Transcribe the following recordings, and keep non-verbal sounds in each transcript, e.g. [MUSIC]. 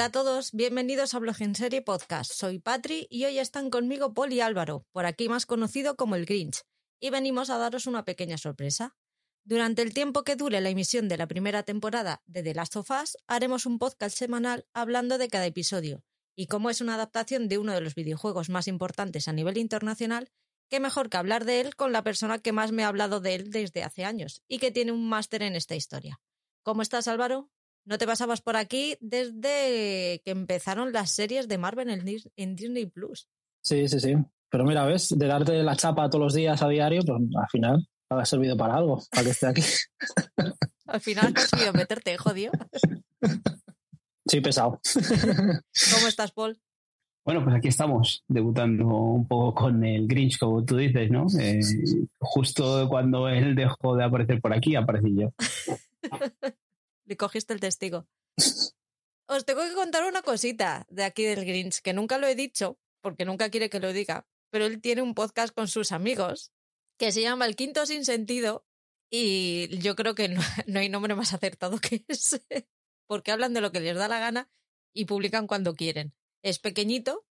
Hola a todos, bienvenidos a Blog en Serie Podcast. Soy Patri y hoy están conmigo Paul y Álvaro, por aquí más conocido como el Grinch, y venimos a daros una pequeña sorpresa. Durante el tiempo que dure la emisión de la primera temporada de The Last of Us, haremos un podcast semanal hablando de cada episodio. Y como es una adaptación de uno de los videojuegos más importantes a nivel internacional, qué mejor que hablar de él con la persona que más me ha hablado de él desde hace años y que tiene un máster en esta historia. ¿Cómo estás, Álvaro? No te pasabas por aquí desde que empezaron las series de Marvel en Disney Plus. Sí, sí, sí. Pero mira, ves, de darte la chapa todos los días a diario, pues al final ha servido para algo, para que esté aquí. [LAUGHS] al final has conseguido meterte, jodido. Sí, pesado. ¿Cómo estás, Paul? Bueno, pues aquí estamos, debutando un poco con el Grinch, como tú dices, ¿no? Eh, justo cuando él dejó de aparecer por aquí, aparecí yo. [LAUGHS] Le cogiste el testigo. [LAUGHS] Os tengo que contar una cosita de aquí del Grinch, que nunca lo he dicho, porque nunca quiere que lo diga, pero él tiene un podcast con sus amigos que se llama El Quinto Sin Sentido y yo creo que [LAUGHS] no, hay nombre más acertado que ese, porque hablan de lo que les da la gana y publican cuando quieren. Es pequeñito,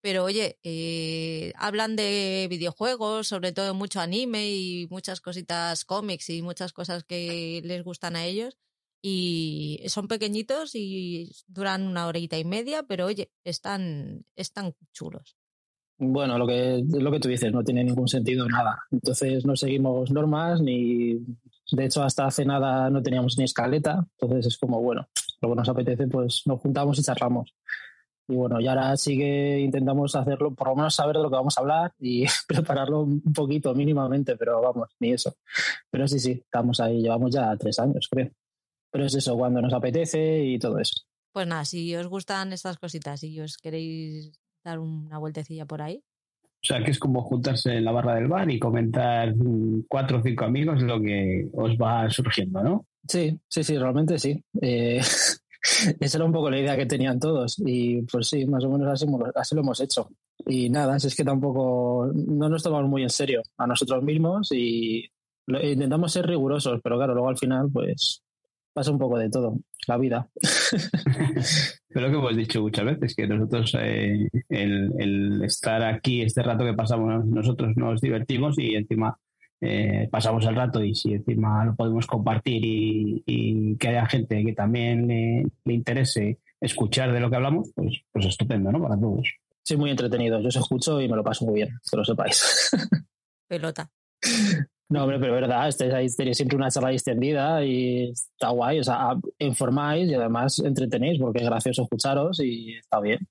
pero oye, eh, hablan de videojuegos, sobre todo mucho anime y muchas cositas cómics y muchas cosas que les gustan a ellos. Y son pequeñitos y duran una horita y media, pero oye, están, están chulos. Bueno, lo que, lo que tú dices, no tiene ningún sentido nada. Entonces no seguimos normas ni... De hecho, hasta hace nada no teníamos ni escaleta. Entonces es como, bueno, lo que nos apetece, pues nos juntamos y charlamos. Y bueno, y ahora sí que intentamos hacerlo, por lo menos saber de lo que vamos a hablar y [LAUGHS] prepararlo un poquito mínimamente, pero vamos, ni eso. Pero sí, sí, estamos ahí, llevamos ya tres años, creo. Pero es eso, cuando nos apetece y todo eso. Pues nada, si os gustan estas cositas y os queréis dar una vueltecilla por ahí. O sea, que es como juntarse en la barra del bar y comentar cuatro o cinco amigos lo que os va surgiendo, ¿no? Sí, sí, sí, realmente sí. Eh, [LAUGHS] esa era un poco la idea que tenían todos y pues sí, más o menos así, así lo hemos hecho. Y nada, es que tampoco no nos tomamos muy en serio a nosotros mismos y intentamos ser rigurosos, pero claro, luego al final pues pasa un poco de todo, la vida. [LAUGHS] Pero lo que hemos dicho muchas veces, que nosotros eh, el, estar aquí, este rato que pasamos nosotros nos divertimos y encima eh, pasamos el rato y si encima lo podemos compartir y, que haya gente que también le, interese escuchar de lo que hablamos, pues, pues estupendo, ¿no? Para todos. Sí, muy entretenido. Yo os escucho y me lo paso muy bien, que lo sepáis. [LAUGHS] Pelota. No, hombre, pero es verdad, estáis ahí, tenéis siempre una charla extendida y está guay, o sea, informáis y además entretenéis porque es gracioso escucharos y está bien.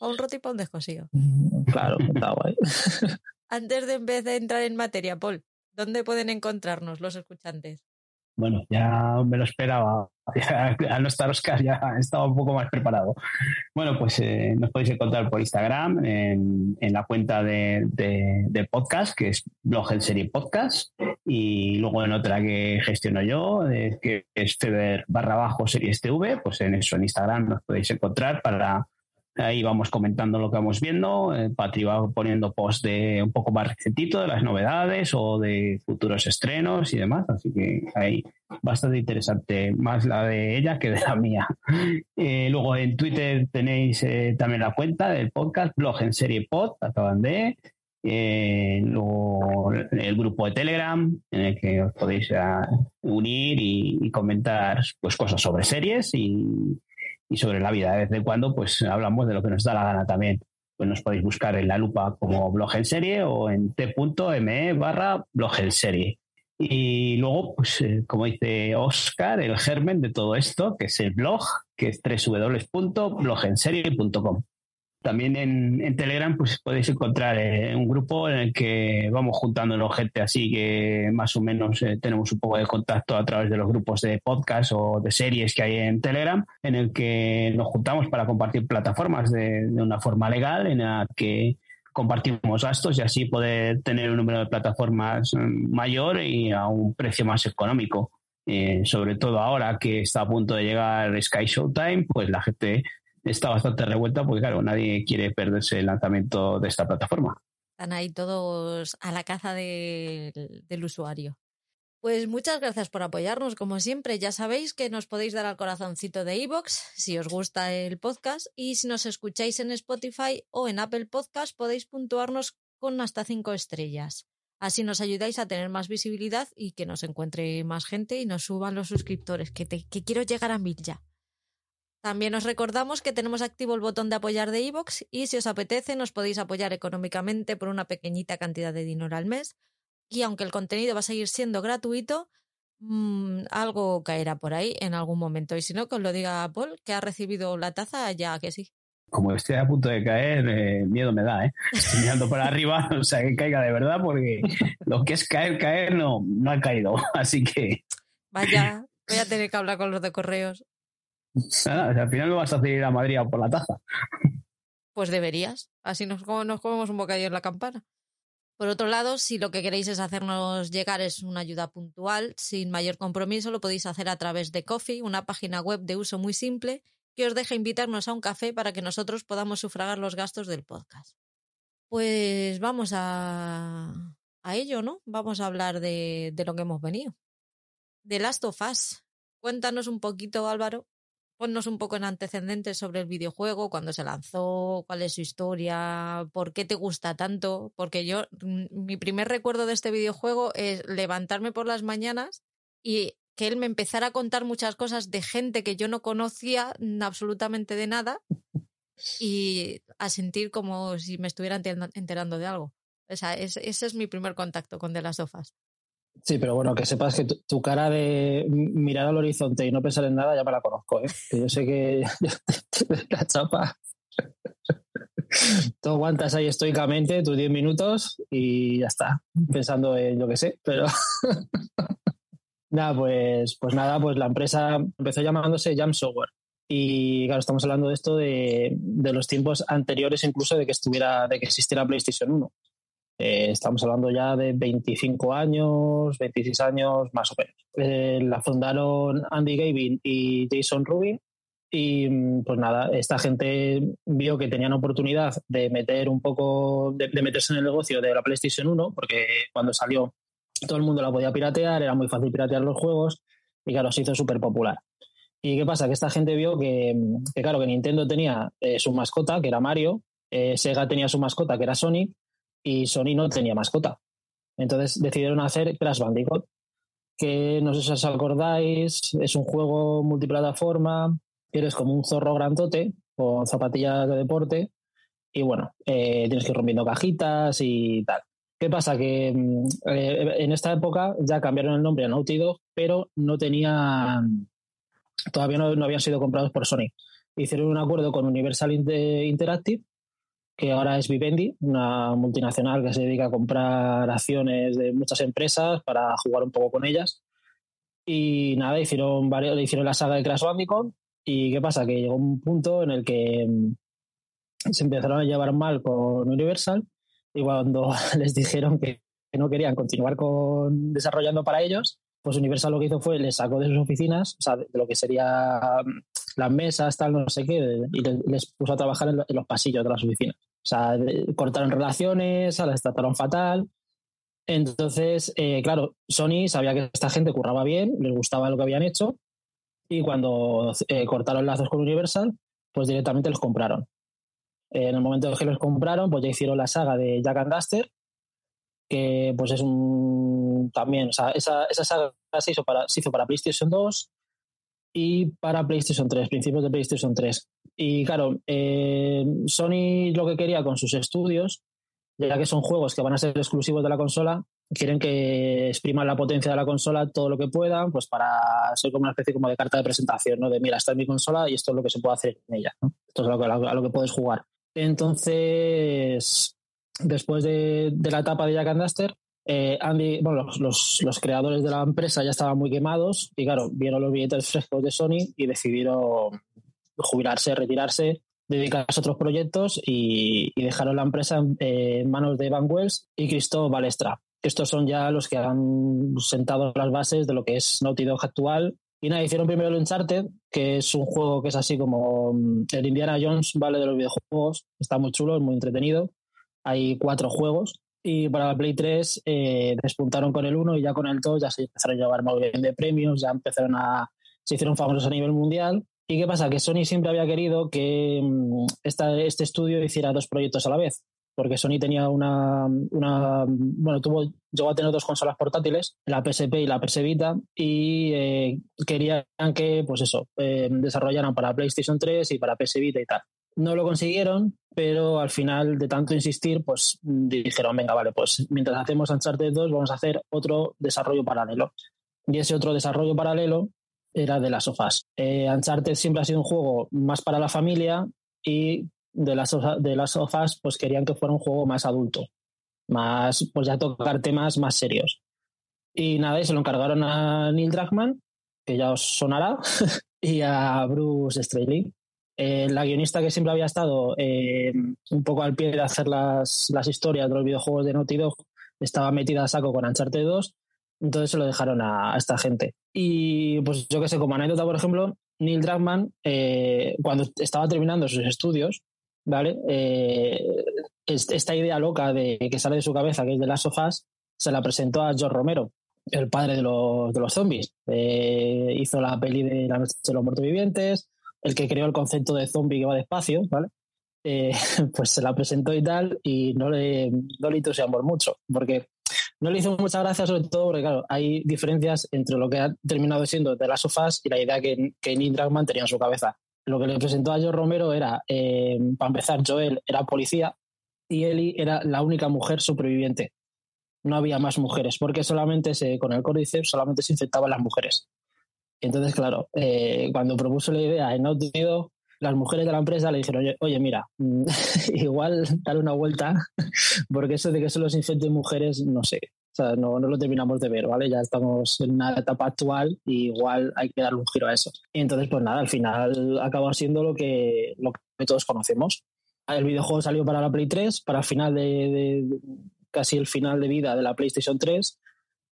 O un rotipo un descosido. Mm, claro, está guay. [LAUGHS] Antes de empezar a entrar en materia, Paul, ¿dónde pueden encontrarnos los escuchantes? Bueno, ya me lo esperaba. Al no estar Oscar ya [LAUGHS] estaba un poco más preparado. Bueno, pues eh, nos podéis encontrar por Instagram en, la cuenta de, podcast, que es Blog en Serie Podcast, y luego en otra que gestiono yo, que es Feber barra bajo Series TV, pues en eso, en Instagram nos podéis encontrar para Ahí vamos comentando lo que vamos viendo. Eh, Patri va poniendo post de un poco más recentito de las novedades o de futuros estrenos y demás. Así que ahí bastante interesante, más la de ella que de la mía. Eh, luego en Twitter tenéis eh, también la cuenta del podcast, blog en serie pod, acaban de. luego el grupo de Telegram en el que os podéis unir y, y comentar pues, cosas sobre series y y sobre la vida. De vez en cuando, pues hablamos de lo que nos da la gana también. Pues nos podéis buscar en la lupa como blog en serie o en t.me barra blog en serie. Y luego, pues eh, como dice Oscar, el germen de todo esto, que es el blog, que es www.blogenserie.com. También en, Telegram pues podéis encontrar eh, un grupo en el que vamos juntando gente así que más o menos eh, tenemos un poco de contacto a través de los grupos de podcast o de series que hay en Telegram, en el que nos juntamos para compartir plataformas de, una forma legal, en la que compartimos gastos y así poder tener un número de plataformas mm, mayor y a un precio más económico. Eh, sobre todo ahora que está a punto de llegar Sky Showtime, pues la gente está bastante revuelta porque, claro, nadie quiere perderse el lanzamiento de esta plataforma. Están ahí todos a la caza del usuario. Pues muchas gracias por apoyarnos, como siempre. Ya sabéis que nos podéis dar al corazoncito de iVoox si os gusta el podcast y si nos escucháis en Spotify o en Apple Podcast podéis puntuarnos con hasta cinco estrellas. Así nos ayudáis a tener más visibilidad y que nos encuentre más gente y nos suban los suscriptores, que, que quiero llegar a mil ya. También os recordamos que tenemos activo el botón de apoyar de iVoox y si os apetece nos podéis apoyar económicamente por una pequeñita cantidad de dinero al mes y aunque el contenido va a seguir siendo gratuito, mmm, algo caerá por ahí en algún momento. Y si no, que os lo diga Paul, que ha recibido la taza, ya que sí. Como estoy a punto de caer, eh, miedo me da, ¿eh? Estoy mirando por arriba, [LAUGHS] o sea, que caiga de verdad, porque lo que es caer, caer, no, no ha caído. [LAUGHS] Así que. Vaya, voy a tener que hablar con los de correos. [LAUGHS] Al final me vas a hacer ir a Madrid a por la taza. Pues deberías. Así nos, nos comemos un bocadillo en la campana. Por otro lado, si lo que queréis es hacernos llegar es una ayuda puntual, sin mayor compromiso, lo podéis hacer a través de Coffee, una página web de uso muy simple que os deja invitarnos a un café para que nosotros podamos sufragar los gastos del podcast. Pues vamos a, a ello, ¿no? Vamos a hablar de, de lo que hemos venido. De Last of Us. Cuéntanos un poquito, Álvaro, ponnos un poco en antecedentes sobre el videojuego, cuándo se lanzó, cuál es su historia, por qué te gusta tanto, porque yo, mm, mi primer recuerdo de este videojuego es levantarme por las mañanas y que él me empezara a contar muchas cosas de gente que yo no conocía absolutamente de nada y a sentir como si me estuviera enterando de algo. O sea, ese es mi primer contacto con The Last of Us. Sí, pero bueno, que sepas que tu, cara de mirar al horizonte y no pensar en nada ya me la conozco, ¿eh? Que yo sé que [LAUGHS] la chapa. Tú aguantas ahí estoicamente tus 10 minutos y ya está, pensando en lo que sé, pero. [LAUGHS] nada, pues, pues nada, pues la empresa empezó llamándose Jam Software. Y claro, estamos hablando de esto de, de, los tiempos anteriores incluso de que estuviera, de que existiera PlayStation 1. Eh, estamos hablando ya de 25 años, 26 años más o menos. Eh, la fundaron Andy Gavin y Jason Rubin. Y mm, pues nada, esta gente vio que tenían oportunidad de meter un poco, de, meterse en el negocio de la PlayStation 1, porque cuando salió todo el mundo la podía piratear, era muy fácil piratear los juegos y claro, se hizo súper popular. ¿Y qué pasa? Que esta gente vio que, que claro, que Nintendo tenía eh, su mascota, que era Mario, Sega tenía su mascota, que era Sonic, y Sony no tenía mascota. Entonces decidieron hacer Crash Bandicoot, que no sé si os acordáis, es un juego multiplataforma, eres como un zorro grandote con zapatillas de deporte y bueno, eh, tienes que ir rompiendo cajitas y tal. ¿Qué pasa? Que mm, eh, en esta época ya cambiaron el nombre a Naughty Dog, pero no tenían, todavía no, no habían sido comprados por Sony. Hicieron un acuerdo con Universal Interactive que ahora es Vivendi, una multinacional que se dedica a comprar acciones de muchas empresas para jugar un poco con ellas. Y nada, hicieron, varios, hicieron la saga de Crash Bandicoot. ¿Y qué pasa? Que llegó un punto en el que mm, se empezaron a llevar mal con Universal y cuando [LAUGHS] les dijeron que, no querían continuar con desarrollando para ellos, pues Universal lo que hizo fue les sacó de sus oficinas, o sea, de lo que sería mm, las mesas, tal, no sé qué, y les puso a trabajar en los pasillos de las oficinas. O sea, cortaron relaciones, las trataron fatal. Entonces, eh, claro, Sony sabía que esta gente curraba bien, les gustaba lo que habían hecho, y cuando eh, cortaron lazos con Universal, pues directamente los compraron. En el momento en que los compraron, pues ya hicieron la saga de Jack and Duster, que pues es un también, o sea, esa, esa saga se hizo, para, se hizo para PlayStation 2, y para PlayStation 3, principios de PlayStation 3. Y claro, eh, Sony lo que quería con sus estudios, ya que son juegos que van a ser exclusivos de la consola, quieren que expriman la potencia de la consola todo lo que puedan, pues para ser como una especie como de carta de presentación, ¿no? De mira, esta es mi consola y esto es lo que se puede hacer en ella, ¿no? Esto es a lo que, a lo que puedes jugar. Entonces, después de, de la etapa de Jack and Duster, eh, Andy, bueno, los, creadores de la empresa ya estaban muy quemados y claro, vieron los billetes frescos de Sony y decidieron jubilarse, retirarse, dedicarse a otros proyectos y, dejaron la empresa en, manos de Van Wells y Cristo Balestra. Estos son ya los que han sentado las bases de lo que es Naughty Dog actual. Y nada, hicieron primero el Uncharted, que es un juego que es así como mm, el Indiana Jones, ¿vale? De los videojuegos. Está muy chulo, es muy entretenido. Hay cuatro juegos Y para la Play 3 eh, despuntaron con el 1 y ya con el 2 ya se empezaron a llevar muy bien de premios, ya empezaron a. se hicieron famosos a nivel mundial. ¿Y qué pasa? Que Sony siempre había querido que mm, esta, este estudio hiciera dos proyectos a la vez porque Sony tenía una, una, bueno, tuvo, llegó a tener dos consolas portátiles, la PSP y la PS Vita, y eh, querían que, pues eso, eh, desarrollaran para PlayStation 3 y para PS Vita y tal. No lo consiguieron, pero al final de tanto insistir, pues dijeron, venga, vale, pues mientras hacemos Uncharted 2 vamos a hacer otro desarrollo paralelo. Y ese otro desarrollo paralelo era de las sofás. Eh, Uncharted siempre ha sido un juego más para la familia y de las, de las sofás pues querían que fuera un juego más adulto, más, pues ya tocar temas más serios. Y nada, y se lo encargaron a Neil Druckmann, que ya os sonará, [LAUGHS] y a Bruce Straley. Eh, la guionista que siempre había estado eh, un poco al pie de hacer las, las, historias de los videojuegos de Naughty Dog estaba metida a saco con Uncharted 2, entonces se lo dejaron a, a esta gente. Y pues yo que sé, como anécdota, por ejemplo, Neil Druckmann, eh, cuando estaba terminando sus estudios, ¿vale? Eh, esta idea loca de que sale de su cabeza, que es de las sofás, se la presentó a George Romero, el padre de los, de los zombies. Eh, hizo la peli de La noche de los muertos vivientes, el que creó el concepto de zombie que va despacio, ¿vale? Eh, [LAUGHS] pues se la presentó y tal, y no le, no le entusiasmó mucho, porque no le hizo mucha gracia, sobre todo porque, claro, hay diferencias entre lo que ha terminado siendo de las sofás y la idea que, que Neil Druckmann tenía en su cabeza lo que le presentó a Joe Romero era, eh, para empezar, Joel era policía y Ellie era la única mujer superviviente. No había más mujeres, porque solamente se, con el códice solamente se infectaban las mujeres. Entonces, claro, eh, cuando propuso la idea en Naughty las mujeres de la empresa le dijeron, oye, mira, [LAUGHS] igual dale una vuelta, [LAUGHS] porque eso de que solo se infecten mujeres, no sé, no, no, lo terminamos de ver, ¿vale? Ya estamos en una etapa actual y igual hay que darle un giro a eso. Y entonces, pues nada, al final acaba siendo lo que, lo que todos conocemos. El videojuego salió para la Play 3, para el final de, de, casi el final de vida de la PlayStation 3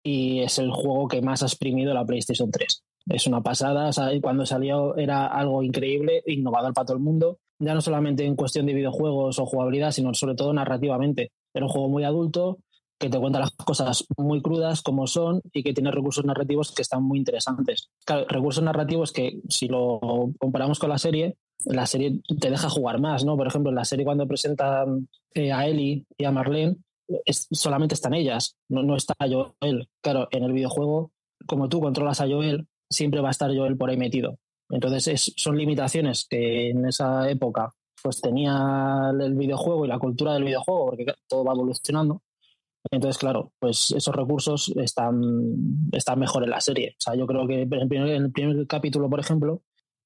y es el juego que más ha exprimido la PlayStation 3. Es una pasada, cuando salió era algo increíble, innovador para todo el mundo, ya no solamente en cuestión de videojuegos o jugabilidad, sino sobre todo narrativamente. Era un juego muy adulto, que te cuenta las cosas muy crudas como son y que tiene recursos narrativos que están muy interesantes. Recursos narrativos que si lo comparamos con la serie, la serie te deja jugar más, ¿no? Por ejemplo, en la serie cuando presentan eh, a Ellie y a Marlene, solamente están ellas, no, no está Joel. Claro, en el videojuego, como tú controlas a Joel, siempre va a estar Joel por ahí metido. Entonces es, son limitaciones que en esa época pues tenía el videojuego y la cultura del videojuego, porque todo va evolucionando. Entonces, claro, pues esos recursos están, están mejor en la serie. O sea, yo creo que en el primer, en el primer capítulo, por ejemplo,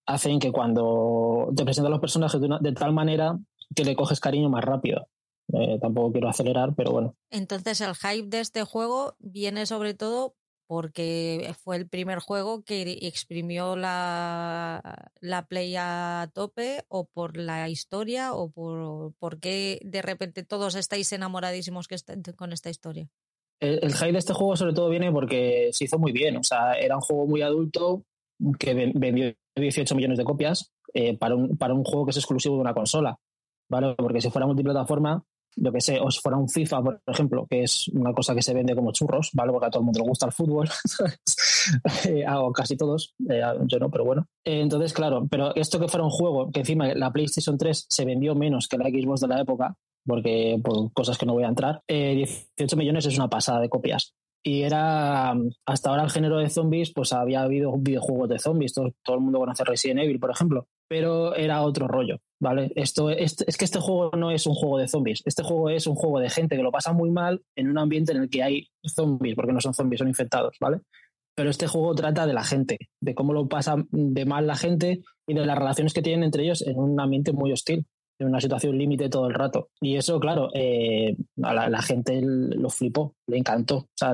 hacen que cuando te presentan los personajes de, tal manera que le coges cariño más rápido. Eh, tampoco quiero acelerar, pero bueno. Entonces, el hype de este juego viene sobre todo porque fue el primer juego que exprimió la, la Play a tope o por la historia o por, por qué de repente todos estáis enamoradísimos que con esta historia. El, el hype de este juego sobre todo viene porque se hizo muy bien, o sea, era un juego muy adulto que vendió 18 millones de copias eh, para, un, para un juego que es exclusivo de una consola, ¿vale? Porque si fuera multiplataforma yo que sé, o si fuera un FIFA, por ejemplo, que es una cosa que se vende como churros, ¿vale? Porque a todo el mundo le gusta el fútbol, [LAUGHS] eh, o casi todos, eh, yo no, pero bueno. Eh, entonces, claro, pero esto que fuera un juego, que encima la PlayStation 3 se vendió menos que la Xbox de la época, porque por cosas que no voy a entrar, 18 millones es una pasada de copias. Y era, hasta ahora el género de zombies, pues había habido videojuegos de zombies, todo, todo el mundo conoce Resident Evil, por ejemplo, pero era otro rollo, ¿vale? Esto, es, es que este juego no es un juego de zombies, este juego es un juego de gente que lo pasa muy mal en un ambiente en el que hay zombies, porque no son zombies, son infectados, ¿vale? Pero este juego trata de la gente, de cómo lo pasa de mal la gente y de las relaciones que tienen entre ellos en un ambiente muy hostil en una situación límite todo el rato. Y eso, claro, eh, a la, gente lo flipó, le encantó. O sea,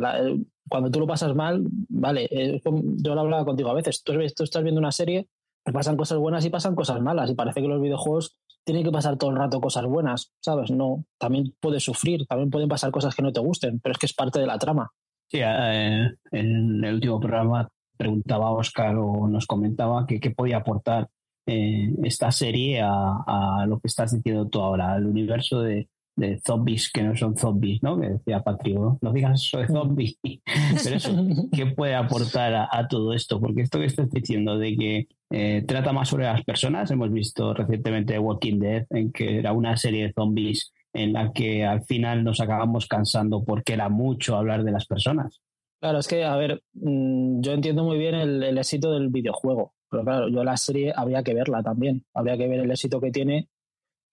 cuando tú lo pasas mal, vale, eh, yo lo hablaba contigo a veces, tú estás viendo una serie, pasan cosas buenas y pasan cosas malas, y parece que los videojuegos tienen que pasar todo el rato cosas buenas, ¿sabes? No, también puedes sufrir, también pueden pasar cosas que no te gusten, pero es que es parte de la trama. Sí, eh, en el último programa preguntaba Oscar o nos comentaba que qué podía aportar eh, esta serie a, a, lo que estás diciendo tú ahora, al universo de, de zombies que no son zombies, ¿no? Que decía Patrio, no digas eso de zombies. [LAUGHS] Pero eso, ¿qué puede aportar a, todo esto? Porque esto que estás diciendo de que eh, trata más sobre las personas, hemos visto recientemente Walking Dead, en que era una serie de zombies en la que al final nos acabamos cansando porque era mucho hablar de las personas. Claro, es que, a ver, mm, yo entiendo muy bien el, éxito del videojuego, pero claro, yo la serie habría que verla también, habría que ver el éxito que tiene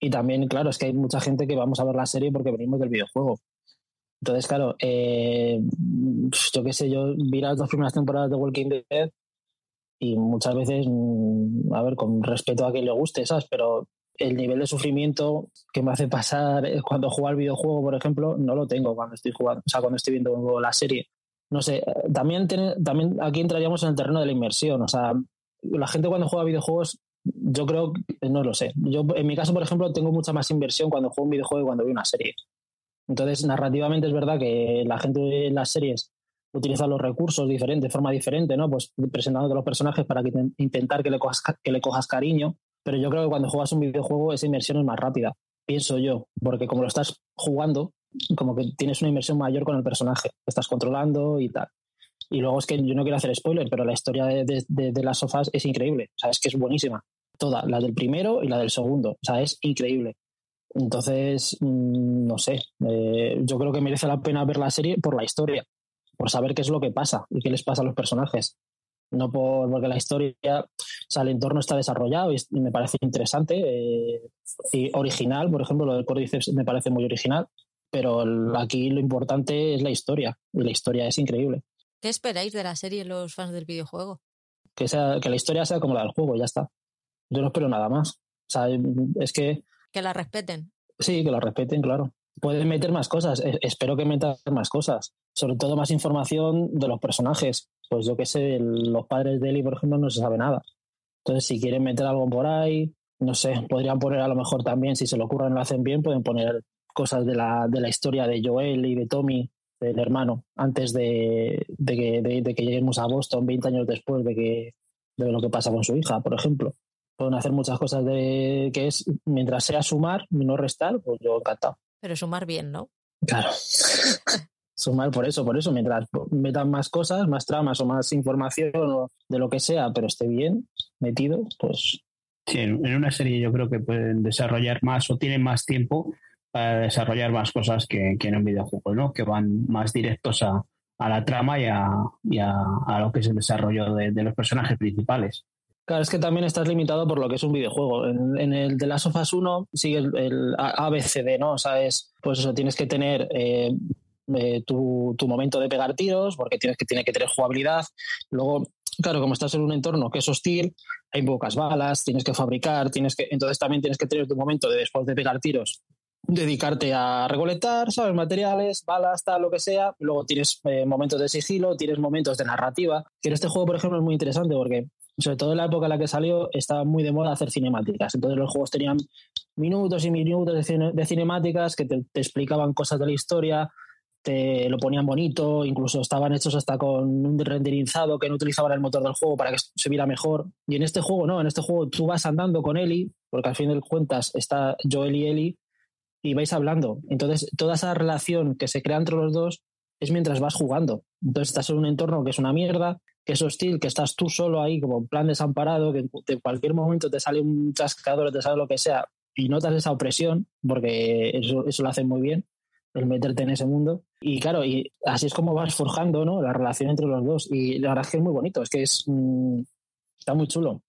y también, claro, es que hay mucha gente que vamos a ver la serie porque venimos del videojuego. Entonces, claro, eh, yo qué sé, yo vi las dos primeras temporadas de Walking Dead y muchas veces, mm, a ver, con respeto a quien le guste, ¿sabes? Pero el nivel de sufrimiento que me hace pasar cuando juego al videojuego, por ejemplo, no lo tengo cuando estoy jugando, o sea, cuando estoy viendo la serie. No sé, también, también aquí entraríamos en el terreno de la inmersión, o sea, la gente cuando juega videojuegos yo creo, no lo sé. Yo, en mi caso, por ejemplo, tengo mucha más inversión cuando juego un videojuego y cuando veo una serie. Entonces, narrativamente es verdad que la gente en las series utiliza los recursos diferentes, de forma diferente, ¿no? Pues presentando los personajes para que intentar que le, cojas, que le cojas cariño. Pero yo creo que cuando juegas un videojuego esa inversión es más rápida, pienso yo, porque como lo estás jugando, como que tienes una inversión mayor con el personaje, estás controlando y tal. Y luego es que yo no quiero hacer spoiler, pero la historia de, de, las sofás es increíble. O sea, es que es buenísima. Toda, la del primero y la del segundo. O sea, es increíble. Entonces, mm, no sé. Eh, yo creo que merece la pena ver la serie por la historia, por saber qué es lo que pasa y qué les pasa a los personajes. No por, porque la historia, o sea, el entorno está desarrollado y, me parece interesante eh, y original. Por ejemplo, lo del Cordyceps me parece muy original, pero aquí lo importante es la historia y la historia es increíble. ¿Qué esperáis de la serie los fans del videojuego? Que, sea, que la historia sea como la del juego, ya está. Yo no espero nada más. O sea, es que... Que la respeten. Sí, que la respeten, claro. Pueden meter más cosas. E, espero que metan más cosas. Sobre todo más información de los personajes. Pues yo qué sé, los padres de Eli, por ejemplo, no se sabe nada. Entonces, si quieren meter algo por ahí, no sé, podrían poner a lo mejor también, si se lo ocurran y lo hacen bien, pueden poner cosas de la, de la historia de Joel y de Tommy del hermano antes de, que, lleguemos a Boston 20 años después de, que, de lo que pasa con su hija, por ejemplo. Pueden hacer muchas cosas de que es, mientras sea sumar y no restar, pues yo encantado. Pero sumar bien, ¿no? Claro. [LAUGHS] sumar por eso, por eso, mientras metan más cosas, más tramas o más información o de lo que sea, pero esté bien metido, pues... Sí, en una serie yo creo que pueden desarrollar más o tienen más tiempo para desarrollar más cosas que, en un videojuego, ¿no? Que van más directos a, la trama y, a, lo que es el desarrollo de, los personajes principales. Claro, es que también estás limitado por lo que es un videojuego. En, el de Last of Us 1 sigue el, ABCD, ¿no? O sea, es, pues eso, tienes que tener eh, eh, tu, momento de pegar tiros, porque tienes que, tiene que tener jugabilidad. Luego, claro, como estás en un entorno que es hostil, hay pocas balas, tienes que fabricar, tienes que, entonces también tienes que tener tu momento de después de pegar tiros, dedicarte a recolectar, ¿sabes? Materiales, balas, tal, lo que sea. Luego tienes eh, momentos de sigilo, tienes momentos de narrativa. Que en este juego, por ejemplo, es muy interesante porque, sobre todo en la época en la que salió, estaba muy de moda hacer cinemáticas. Entonces los juegos tenían minutos y minutos de, cinemáticas que te, explicaban cosas de la historia, te lo ponían bonito, incluso estaban hechos hasta con un renderizado que no utilizaban el motor del juego para que se viera mejor. Y en este juego no, en este juego tú vas andando con Eli, porque al fin de cuentas está Joel y Eli, y vais hablando. Entonces, toda esa relación que se crea entre los dos es mientras vas jugando. Entonces, estás en un entorno que es una mierda, que es hostil, que estás tú solo ahí como en plan desamparado, que en cualquier momento te sale un chascador, te sale lo que sea, y notas esa opresión, porque eso, eso lo hace muy bien, el meterte en ese mundo. Y claro, y así es como vas forjando ¿no? la relación entre los dos. Y la verdad es que es muy bonito, es que es, mm, está muy chulo.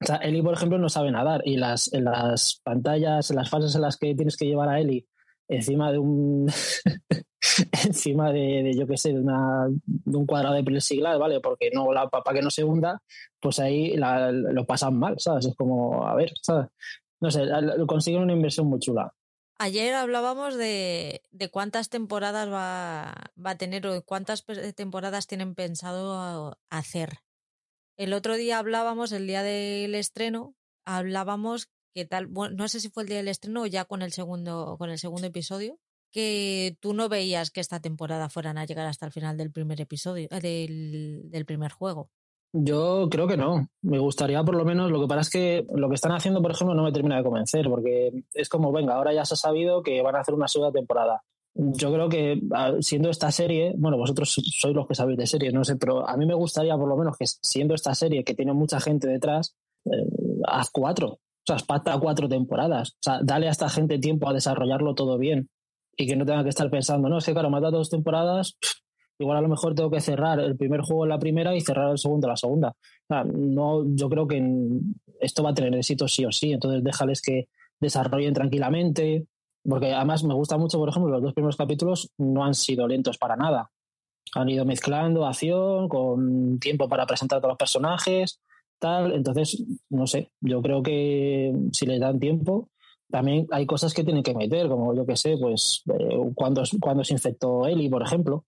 O sea, Eli, por ejemplo, no sabe nadar y las, en las pantallas, en las fases en las que tienes que llevar a Eli encima de un [LAUGHS] encima de, yo qué sé, de, una, de, un cuadrado de plexiglas, ¿vale? Porque no la para que no se hunda, pues ahí lo pasan mal, ¿sabes? Es como, a ver, ¿sabes? No sé, consiguen una inversión muy chula. Ayer hablábamos de, de cuántas temporadas va, va, a tener o cuántas temporadas tienen pensado hacer. El otro día hablábamos, el día del estreno, hablábamos que tal, bueno, no sé si fue el día del estreno o ya con el segundo, con el segundo episodio, que tú no veías que esta temporada fueran a llegar hasta el final del primer episodio, eh, del, del primer juego. Yo creo que no. Me gustaría por lo menos, lo que pasa es que lo que están haciendo, por ejemplo, no me termina de convencer, porque es como, venga, ahora ya se ha sabido que van a hacer una segunda temporada. Yo creo que siendo esta serie, bueno, vosotros sois los que sabéis de series, no sé, pero a mí me gustaría por lo menos que siendo esta serie que tiene mucha gente detrás, eh, haz cuatro. O sea, espata cuatro temporadas. O sea, dale a esta gente tiempo a desarrollarlo todo bien y que no tenga que estar pensando, no, es que claro, mata dos temporadas, igual a lo mejor tengo que cerrar el primer juego en la primera y cerrar el segundo en la segunda. no, yo creo que esto va a tener éxito sí o sí, entonces déjales que desarrollen tranquilamente, porque además me gusta mucho, por ejemplo, los dos primeros capítulos no han sido lentos para nada. Han ido mezclando acción con tiempo para presentar a todos los personajes, tal. Entonces, no sé, yo creo que si les dan tiempo, también hay cosas que tienen que meter, como yo que sé, pues eh, cuando, cuando se infectó Eli, por ejemplo,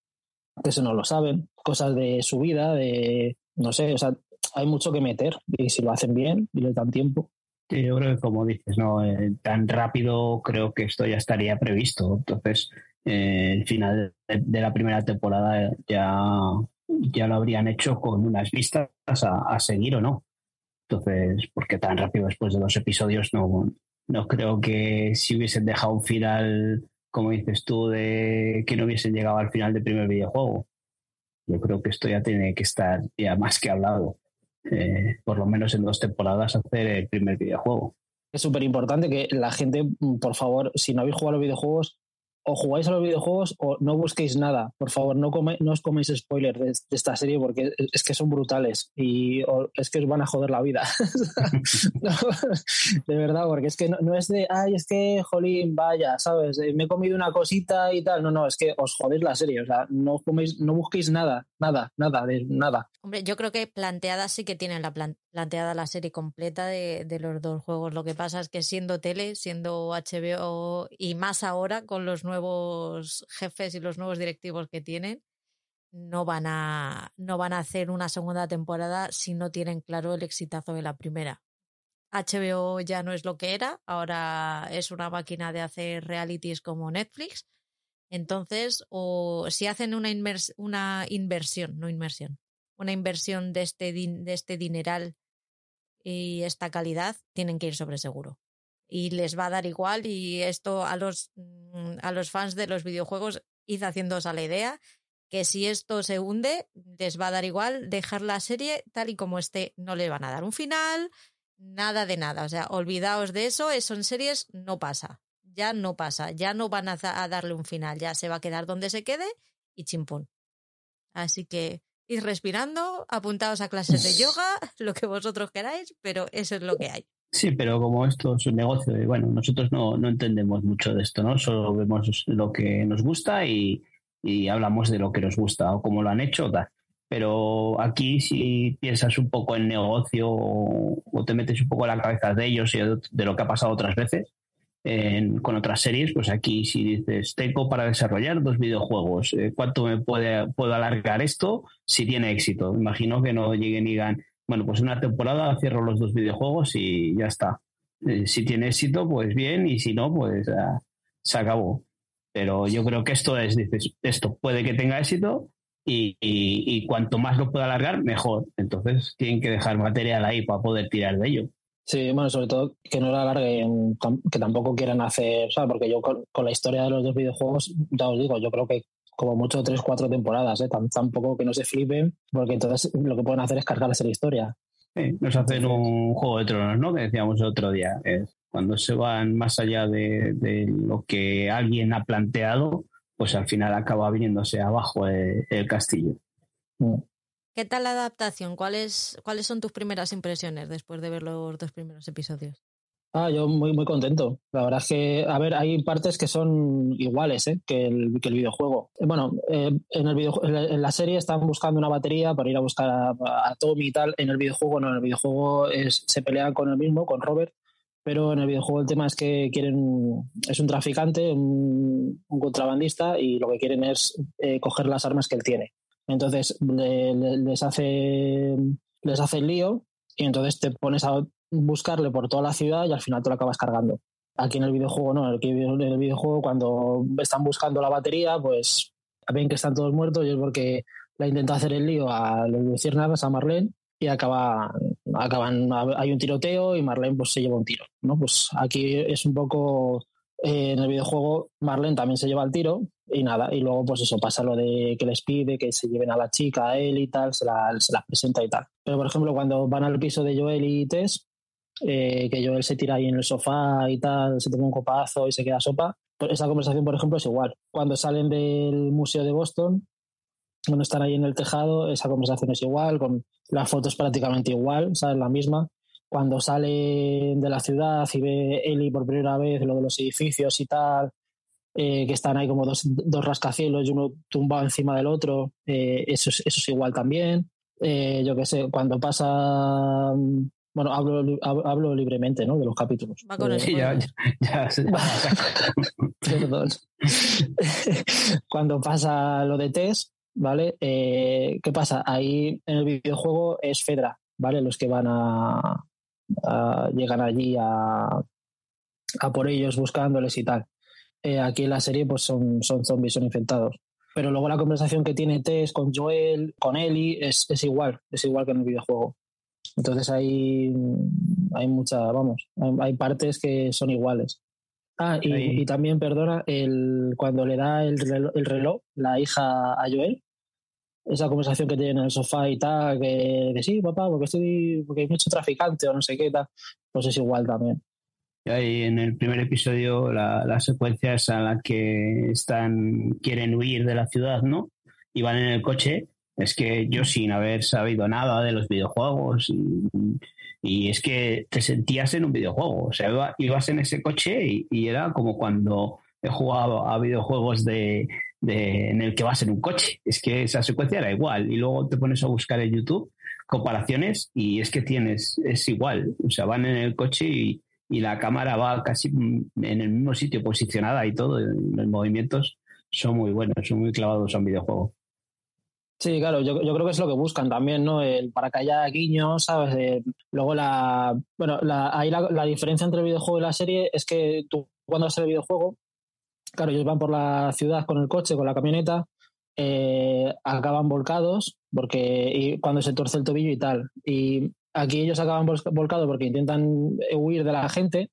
que eso no lo saben, cosas de su vida, de, no sé, o sea, hay mucho que meter y si lo hacen bien y les dan tiempo. yo creo que como dices, no eh, tan rápido creo que esto ya estaría previsto. Entonces, eh, el final de, la primera temporada ya, ya lo habrían hecho con unas vistas a, seguir o no. Entonces, porque tan rápido después de dos episodios no, no creo que si hubiesen dejado un final como dices tú, de que no hubiesen llegado al final del primer videojuego. Yo creo que esto ya tiene que estar ya más que hablado. Eh, por lo menos en dos temporadas hacer el primer videojuego. Es súper importante que la gente, por favor, si no habéis jugado los videojuegos, o jugáis a los videojuegos o no busquéis nada. Por favor, no, no os coméis spoilers de, esta serie porque es que son brutales y es que os van a joder la vida. [LAUGHS] de verdad, porque es que no, es de, ay, es que, jolín, vaya, ¿sabes? Me he comido una cosita y tal. No, no, es que os jodéis la serie. O sea, no, coméis, no busquéis nada, nada, nada, de nada. Hombre, yo creo que planteada sí que tienen la planteada la serie completa de, de los dos juegos. Lo que pasa es que siendo tele, siendo HBO y más ahora con los nuevos jefes y los nuevos directivos que tienen, no van a, no van a hacer una segunda temporada si no tienen claro el exitazo de la primera. HBO ya no es lo que era, ahora es una máquina de hacer realities como Netflix. Entonces, o si hacen una, una inversión, no inmersión, una inversión de este, de este dineral y esta calidad, tienen que ir sobre seguro. Y les va a dar igual y esto a los, mm, a los fans de los videojuegos id haciéndose a la idea que si esto se hunde les va a dar igual dejar la serie tal y como esté, no le van a dar un final, nada de nada, o sea, olvidaos de eso, eso en series no pasa, ya no pasa, ya no van a, darle un final, ya se va a quedar donde se quede y chimpón. Así que id respirando, apuntaos a clases de yoga, [LAUGHS] lo que vosotros queráis, pero eso es lo que hay. Sí, pero como esto es un negocio, y bueno, nosotros no, no entendemos mucho de esto, ¿no? Solo vemos lo que nos gusta y, y hablamos de lo que nos gusta o cómo lo han hecho, tal. Pero aquí si piensas un poco en negocio o, te metes un poco en la cabeza de ellos y de, lo que ha pasado otras veces con otras series, pues aquí si dices, tengo para desarrollar dos videojuegos, eh, ¿cuánto me puede, puedo alargar esto si tiene éxito? Imagino que no lleguen y digan, bueno, pues una temporada cierro los dos videojuegos y ya está. Eh, si tiene éxito, pues bien, y si no, pues ah, se acabó. Pero yo creo que esto es, dices, esto puede que tenga éxito y, cuanto más lo pueda alargar, mejor. Entonces tienen que dejar material ahí para poder tirar de ello. Sí, bueno, sobre todo que no lo alarguen, que tampoco quieran hacer, o sea, porque yo con, con, la historia de los dos videojuegos, ya os digo, yo creo que como mucho tres, cuatro temporadas, ¿eh? tampoco que no se flipen, porque entonces lo que pueden hacer es cargarse la historia. Sí, nos hacen un juego de tronos, ¿no? Que decíamos el otro día. cuando se van más allá de, lo que alguien ha planteado, pues al final acaba viniéndose abajo el, castillo. Mm. ¿Qué tal la adaptación? ¿Cuáles, ¿Cuáles son tus primeras impresiones después de ver los dos primeros episodios? Ah, yo muy, muy contento. La verdad es que, a ver, hay partes que son iguales ¿eh? que, el, que el videojuego. Bueno, eh, en, el video, en la serie están buscando una batería para ir a buscar a, Tommy y tal. En el videojuego no, en el videojuego es, se pelean con el mismo, con Robert, pero en el videojuego el tema es que quieren, es un traficante, un, contrabandista y lo que quieren es eh, coger las armas que él tiene. Entonces les hace les hace el lío y entonces te pones a buscarle por toda la ciudad y al final te lo acabas cargando. Aquí en el videojuego no, en el videojuego cuando están buscando la batería, pues ven que están todos muertos y es porque la intenta hacer el lío a los luciérnagas, a Marlene, y acaba, acaban, hay un tiroteo y Marlene pues se lleva un tiro, ¿no? Pues aquí es un poco eh, en el videojuego Marlene también se lleva el tiro y nada, y luego pues eso pasa lo de que les pide que se lleven a la chica, a él y tal, se, la, se las presenta y tal. Pero por ejemplo cuando van al piso de Joel y Tess, eh, que Joel se tira ahí en el sofá y tal, se toma un copazo y se queda sopa, pues esa conversación por ejemplo es igual. Cuando salen del Museo de Boston, cuando están ahí en el tejado, esa conversación es igual, con las fotos prácticamente igual, ¿sabes? La misma cuando sale de la ciudad y ve Eli por primera vez lo de los edificios y tal, eh, que están ahí como dos, dos, rascacielos y uno tumbado encima del otro, eh, eso, es, eso es igual también. Eh, yo qué sé, cuando pasa... Bueno, hablo, hablo libremente, ¿no? De los capítulos. Va con Sí, ya, [LAUGHS] ya, ya. [LAUGHS] Perdón. [LAUGHS] cuando pasa lo de Tess, ¿vale? ¿Qué pasa? Ahí en el videojuego es Fedra, ¿vale? Los que van a, Uh, llegan allí a, a, por ellos buscándoles y tal. Eh, aquí en la serie pues son, son zombies, son infectados. Pero luego la conversación que tiene Tess con Joel, con Ellie, es, es igual, es igual que en el videojuego. Entonces hay, hay mucha, vamos, hay, hay partes que son iguales. Ah, y, y, también, perdona, el, cuando le da el reloj, el reloj, la hija a Joel, esa conversación que tienen en el sofá y tal, que, que sí, papá, porque estoy, porque hay mucho traficante o no sé qué tal, pues es igual también. Ahí en el primer episodio la, la secuencia es a la que están, quieren huir de la ciudad, ¿no? Y van en el coche. Es que yo sin haber sabido nada de los videojuegos y, y es que te sentías en un videojuego. O sea, ibas en ese coche y, y era como cuando he jugado a videojuegos de, de, en el que vas en un coche. Es que esa secuencia era igual. Y luego te pones a buscar en YouTube comparaciones y es que tienes, es igual. O sea, van en el coche y, y la cámara va casi en el mismo sitio posicionada y todo. Los movimientos son muy buenos, son muy clavados a un videojuego. Sí, claro, yo, yo, creo que es lo que buscan también, ¿no? El, para que guiños, ¿sabes? Eh, luego la. Bueno, ahí la, la, diferencia entre el videojuego y la serie es que tú cuando haces el videojuego, claro, ellos van por la ciudad con el coche, con la camioneta, eh, acaban volcados porque y cuando se torce el tobillo y tal. Y aquí ellos acaban volcados porque intentan huir de la gente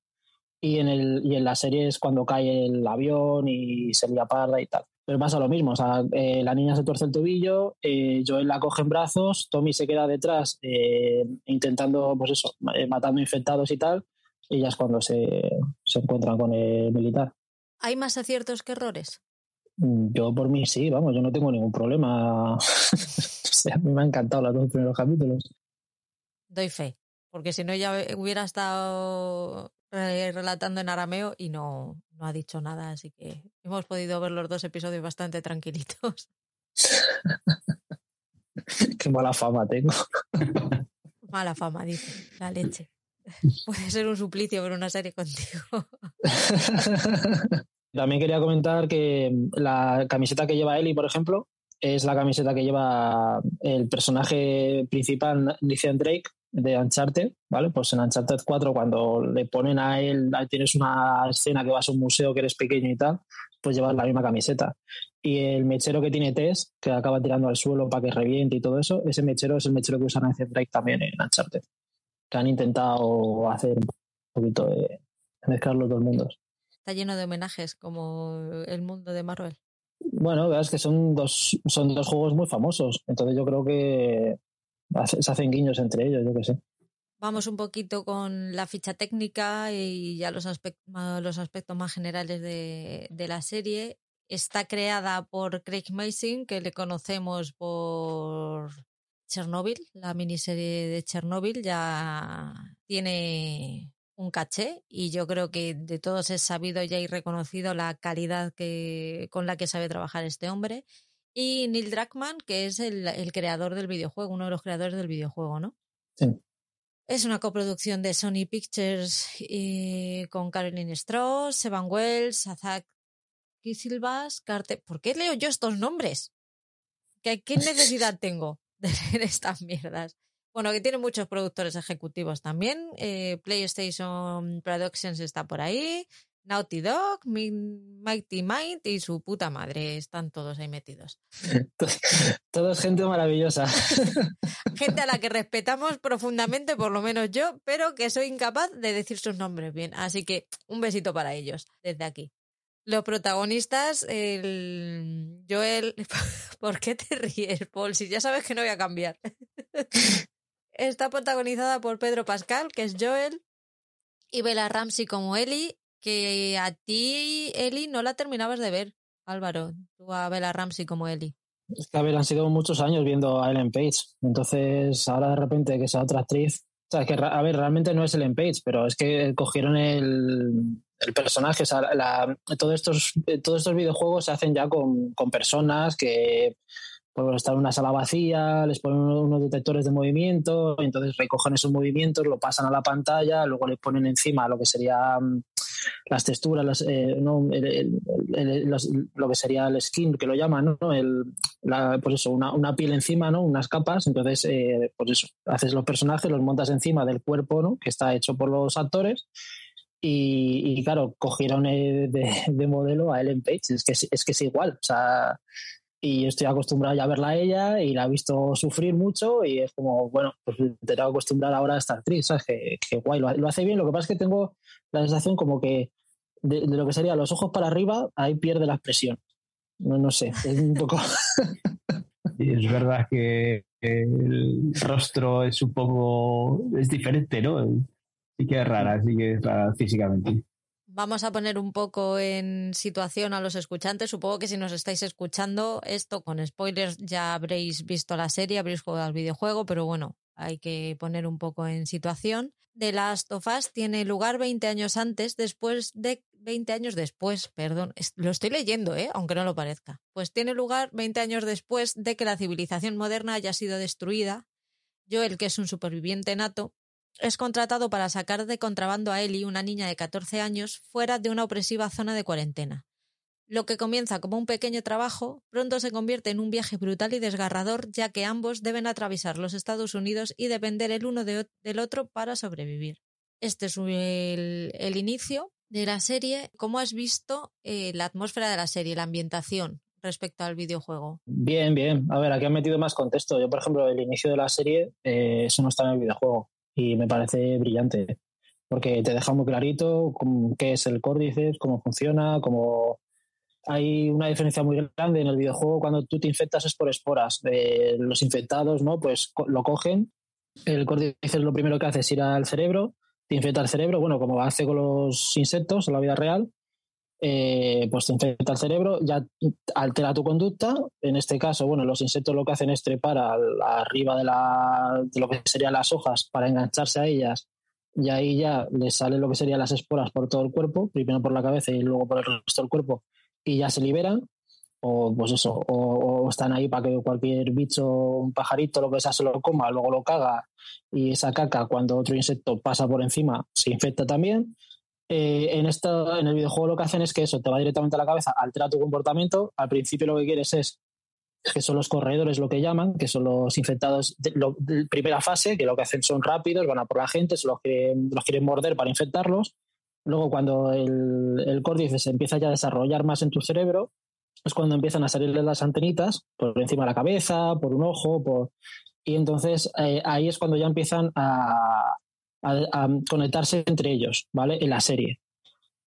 y en, el, y en la serie es cuando cae el avión y se lía parda y tal. Pero pasa lo mismo, o sea, eh, la niña se torce el tobillo, eh, Joel la coge en brazos, Tommy se queda detrás eh, intentando, pues eso, matando infectados y tal, y ya es cuando se, se encuentran con el militar. ¿Hay más aciertos que errores? Yo por mí sí, vamos, yo no tengo ningún problema. [LAUGHS] o sea, a mí me han encantado los dos primeros capítulos. Doy fe, porque si no ya hubiera estado relatando en arameo y no, no ha dicho nada, así que hemos podido ver los dos episodios bastante tranquilitos. [LAUGHS] Qué mala fama tengo. mala fama, dice, la leche. Puede ser un suplicio ver una serie contigo. [LAUGHS] También quería comentar que la camiseta que lleva Ellie, por ejemplo, es la camiseta que lleva el personaje principal, Nathan Drake, de Uncharted, ¿vale? Pues en Uncharted 4, cuando le ponen a él, tienes una escena que vas a un museo que eres pequeño y tal, pues llevas la misma camiseta. Y el mechero que tiene Tess, que acaba tirando al suelo para que reviente y todo eso, ese mechero es el mechero que usa Nathan Drake también en Uncharted. Que han intentado hacer un poquito de mezclar los dos mundos. Está lleno de homenajes, como el mundo de Marvel. Bueno, es que son dos, son dos juegos muy famosos, entonces yo creo que se hacen guiños entre ellos, yo qué sé. Vamos un poquito con la ficha técnica y ya los, aspectos, más generales de, la serie. Está creada por Craig Mason, que le conocemos por Chernobyl, la miniserie de Chernobyl. Ya tiene un caché y yo creo que de todos es sabido y reconocido la calidad con la que sabe trabajar este hombre. Y Neil Druckmann, que es el, el, creador del videojuego, uno de los creadores del videojuego, ¿no? Sí. Es una coproducción de Sony Pictures y con Caroline Strauss, Evan Wells, Azak Kisilvas, Carte... ¿Por qué leo yo estos nombres? ¿Qué, qué necesidad [LAUGHS] tengo de leer estas mierdas? Bueno, que tiene muchos productores ejecutivos también. Eh, PlayStation Productions está por ahí. Naughty Dog, Mighty Might y su puta madre. Están todos ahí metidos. Todos gente maravillosa. Gente a la [LAUGHS] que respetamos profundamente, por lo menos yo, pero que soy incapaz de decir sus nombres bien. Así que un besito para ellos desde aquí. Los protagonistas, el Joel. [LAUGHS] ¿Por qué te ríes, Paul? Si ya sabes que no voy a cambiar. [LAUGHS] Está protagonizada por Pedro Pascal, que es Joel, y Bella Ramsey como Ellie, que a ti, Ellie, no la terminabas de ver, Álvaro, tú a Bella Ramsey como Ellie. Es que, a ver, han sido muchos años viendo a Ellen Page. Entonces, ahora de repente que sea otra actriz. O sea, que, a ver, realmente no es Ellen Page, pero es que cogieron el, el personaje. O sea, la, todos, estos, todos estos videojuegos se hacen ya con, con personas que por estar en una sala vacía, les ponen unos detectores de movimiento, entonces recogen esos movimientos, lo pasan a la pantalla, luego les ponen encima lo que sería las texturas, eh, no, lo que sería el skin, que lo llaman, ¿no? El, pues eso, una, una, piel encima, ¿no? Unas capas, entonces, eh, pues eso, haces los personajes, los montas encima del cuerpo, ¿no? Que está hecho por los actores. Y, claro, cogieron eh, de, de, modelo a Ellen Page, es que es que es igual, o sea, y estoy acostumbrado ya a verla a ella y la he visto sufrir mucho y es como, bueno, pues te tengo que acostumbrar ahora a esta actriz, ¿sabes? Que, guay, lo, hace bien, lo que pasa es que tengo la sensación como que de, lo que sería los ojos para arriba, ahí pierde la expresión. No, no sé, es un poco... [LAUGHS] es verdad que el rostro es un poco, es diferente, ¿no? Sí que es rara, sí que es rara físicamente. Vamos a poner un poco en situación a los escuchantes. Supongo que si nos estáis escuchando esto con spoilers ya habréis visto la serie, habréis jugado al videojuego, pero bueno, hay que poner un poco en situación. The Last of Us tiene lugar 20 años antes, después de 20 años después, perdón, lo estoy leyendo, ¿eh? aunque no lo parezca. Pues tiene lugar 20 años después de que la civilización moderna haya sido destruida. Joel, que es un superviviente nato, es contratado para sacar de contrabando a Ellie, una niña de 14 años, fuera de una opresiva zona de cuarentena. Lo que comienza como un pequeño trabajo, pronto se convierte en un viaje brutal y desgarrador, ya que ambos deben atravesar los Estados Unidos y depender el uno del otro para sobrevivir. Este es el, inicio de la serie. ¿Cómo has visto eh, la atmósfera de la serie, la ambientación respecto al videojuego? Bien, bien. A ver, aquí han metido más contexto. Yo, por ejemplo, el inicio de la serie, eh, eso no está en el videojuego y me parece brillante porque te deja muy clarito qué es el córdice, cómo funciona, cómo hay una diferencia muy grande en el videojuego cuando tú te infectas es por esporas. los infectados, ¿no? Pues lo cogen. El córdice lo primero que hace es ir al cerebro, te infecta el cerebro, bueno, como hace con los insectos en la vida real, eh, pues te infecta el cerebro, ya altera tu conducta. En este caso, bueno, los insectos lo que hacen es trepar arriba de, la, de lo que serían las hojas para engancharse a ellas y ahí ya les salen lo que serían las esporas por todo el cuerpo, primero por la cabeza y luego por el resto del cuerpo, y ya se liberan, o pues eso, o, están ahí para que cualquier bicho, un pajarito, lo que sea, se lo coma, luego lo caga, y esa caca, cuando otro insecto pasa por encima, se infecta también, eh, en, esto, en el videojuego lo que hacen es que eso te va directamente a la cabeza, altera tu comportamiento. Al principio lo que quieres es que son los corredores lo que llaman, que son los infectados de, primera fase, que lo que hacen son rápidos, van a por la gente, los, quieren, los quieren morder para infectarlos. Luego, cuando el, el córdice se empieza ya a desarrollar más en tu cerebro, es cuando empiezan a salirle las antenitas por encima de la cabeza, por un ojo, por... y entonces eh, ahí es cuando ya empiezan a, conectarse entre ellos, ¿vale? En la serie.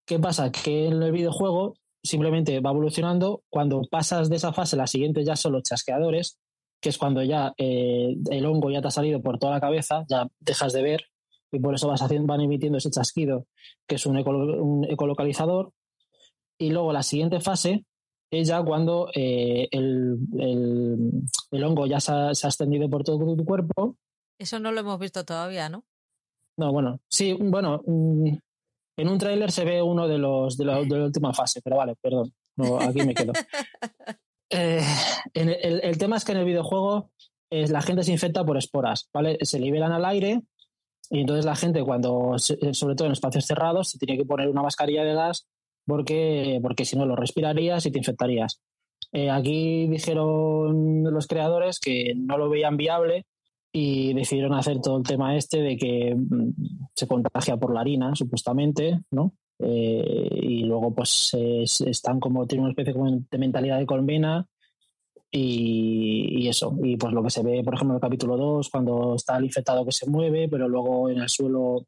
¿Qué pasa? Que en el videojuego simplemente va evolucionando. Cuando pasas de esa fase, la siguiente ya son los chasqueadores, que es cuando ya eh, el hongo ya te ha salido por toda la cabeza, ya dejas de ver y por eso vas haciendo, van emitiendo ese chasquido, que es un, ecolocalizador. Y luego la siguiente fase es ya cuando eh, el, el, hongo ya se ha, se ha extendido por todo tu cuerpo. Eso no lo hemos visto todavía, ¿no? No, bueno, sí, bueno, mm, en un tráiler se ve uno de los de la, última fase, pero vale, perdón, aquí me quedo. [LAUGHS] Eh, el, tema es que en el videojuego la gente se infecta por esporas, ¿vale? Se liberan al aire y entonces la gente cuando, sobre todo en espacios cerrados, se tiene que poner una mascarilla de gas porque, porque si no lo respirarías y te infectarías. Eh, aquí dijeron los creadores que no lo veían viable y decidieron hacer todo el tema este de que mm, se contagia por la harina, supuestamente, ¿no? y luego pues están como, tienen una especie de mentalidad de colmena y, eso. Y pues lo que se ve, por ejemplo, en el capítulo 2, cuando está el infectado que se mueve, pero luego en el suelo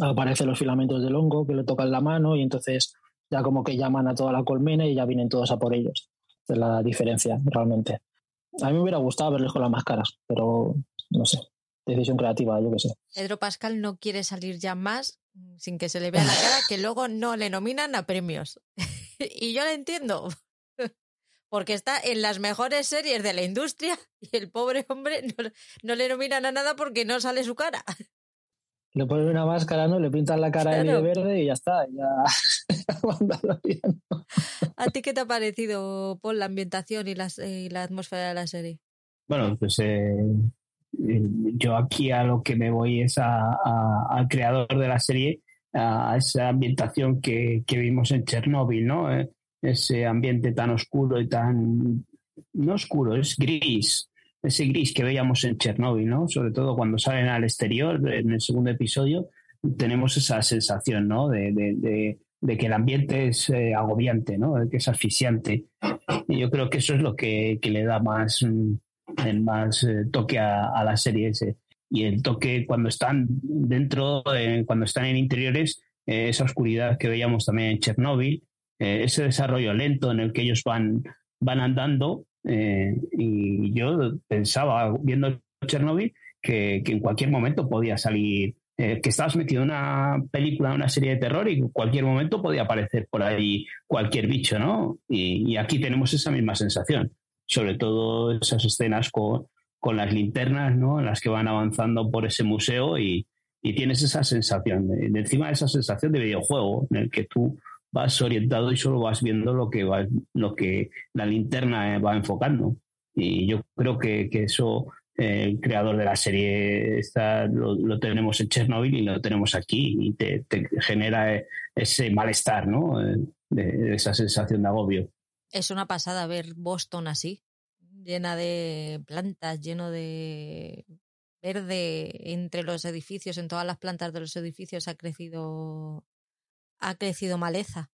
aparecen los filamentos del hongo que le tocan la mano y entonces ya como que llaman a toda la colmena y ya vienen todos a por ellos. es la diferencia, realmente. A mí me hubiera gustado verles con las máscaras, pero no sé. Decisión creativa, yo qué sé. Pedro Pascal no quiere salir ya más sin que se le vea la cara, que luego no le nominan a premios. [LAUGHS] y yo lo entiendo porque está en las mejores series de la industria [LAUGHS] y el pobre hombre no, le nominan a nada porque no sale su cara. Le ponen una máscara, ¿no? Le pintan la cara de verde y ya está. [LAUGHS] ¿A ti qué te ha parecido, Paul, la ambientación y, la atmósfera de la serie? Bueno, pues eh, yo aquí a lo que me voy es al creador de la serie, a esa ambientación que, que vimos en Chernóbil, ¿no? Eh, ese ambiente tan oscuro y tan, no oscuro, es gris, ese gris que veíamos en Chernóbil, ¿no? Sobre todo cuando salen al exterior, en el segundo episodio, tenemos esa sensación, ¿no? De, de, de, que el ambiente es eh, agobiante, ¿no? De que es asfixiante. Y yo creo que eso es lo que, que le da más, mm, más eh, toque a, la serie ese. Y el toque cuando están dentro, eh, cuando están en interiores, esa oscuridad que veíamos también en Chernóbil, eh, ese desarrollo lento en el que ellos van, van andando. Eh, y yo pensaba, viendo Chernobyl, que, que, en cualquier momento podía salir, eh, que estabas metido en una película, una serie de terror y en cualquier momento podía aparecer por ahí cualquier bicho, ¿no? Y, aquí tenemos esa misma sensación, sobre todo esas escenas con, con las linternas, ¿no? En las que van avanzando por ese museo y, y tienes esa sensación, encima de esa sensación de videojuego, en el que tú vas orientado y solo vas viendo lo que, va, lo que la linterna eh, va enfocando. Y yo creo que, que eso eh, el creador de la serie está, lo, tenemos en Chernobyl y lo tenemos aquí y te, genera eh, ese malestar, ¿no? De, esa sensación de agobio. Es una pasada ver Boston así, llena de plantas, lleno de verde entre los edificios, en todas las plantas de los edificios ha crecido ha crecido maleza.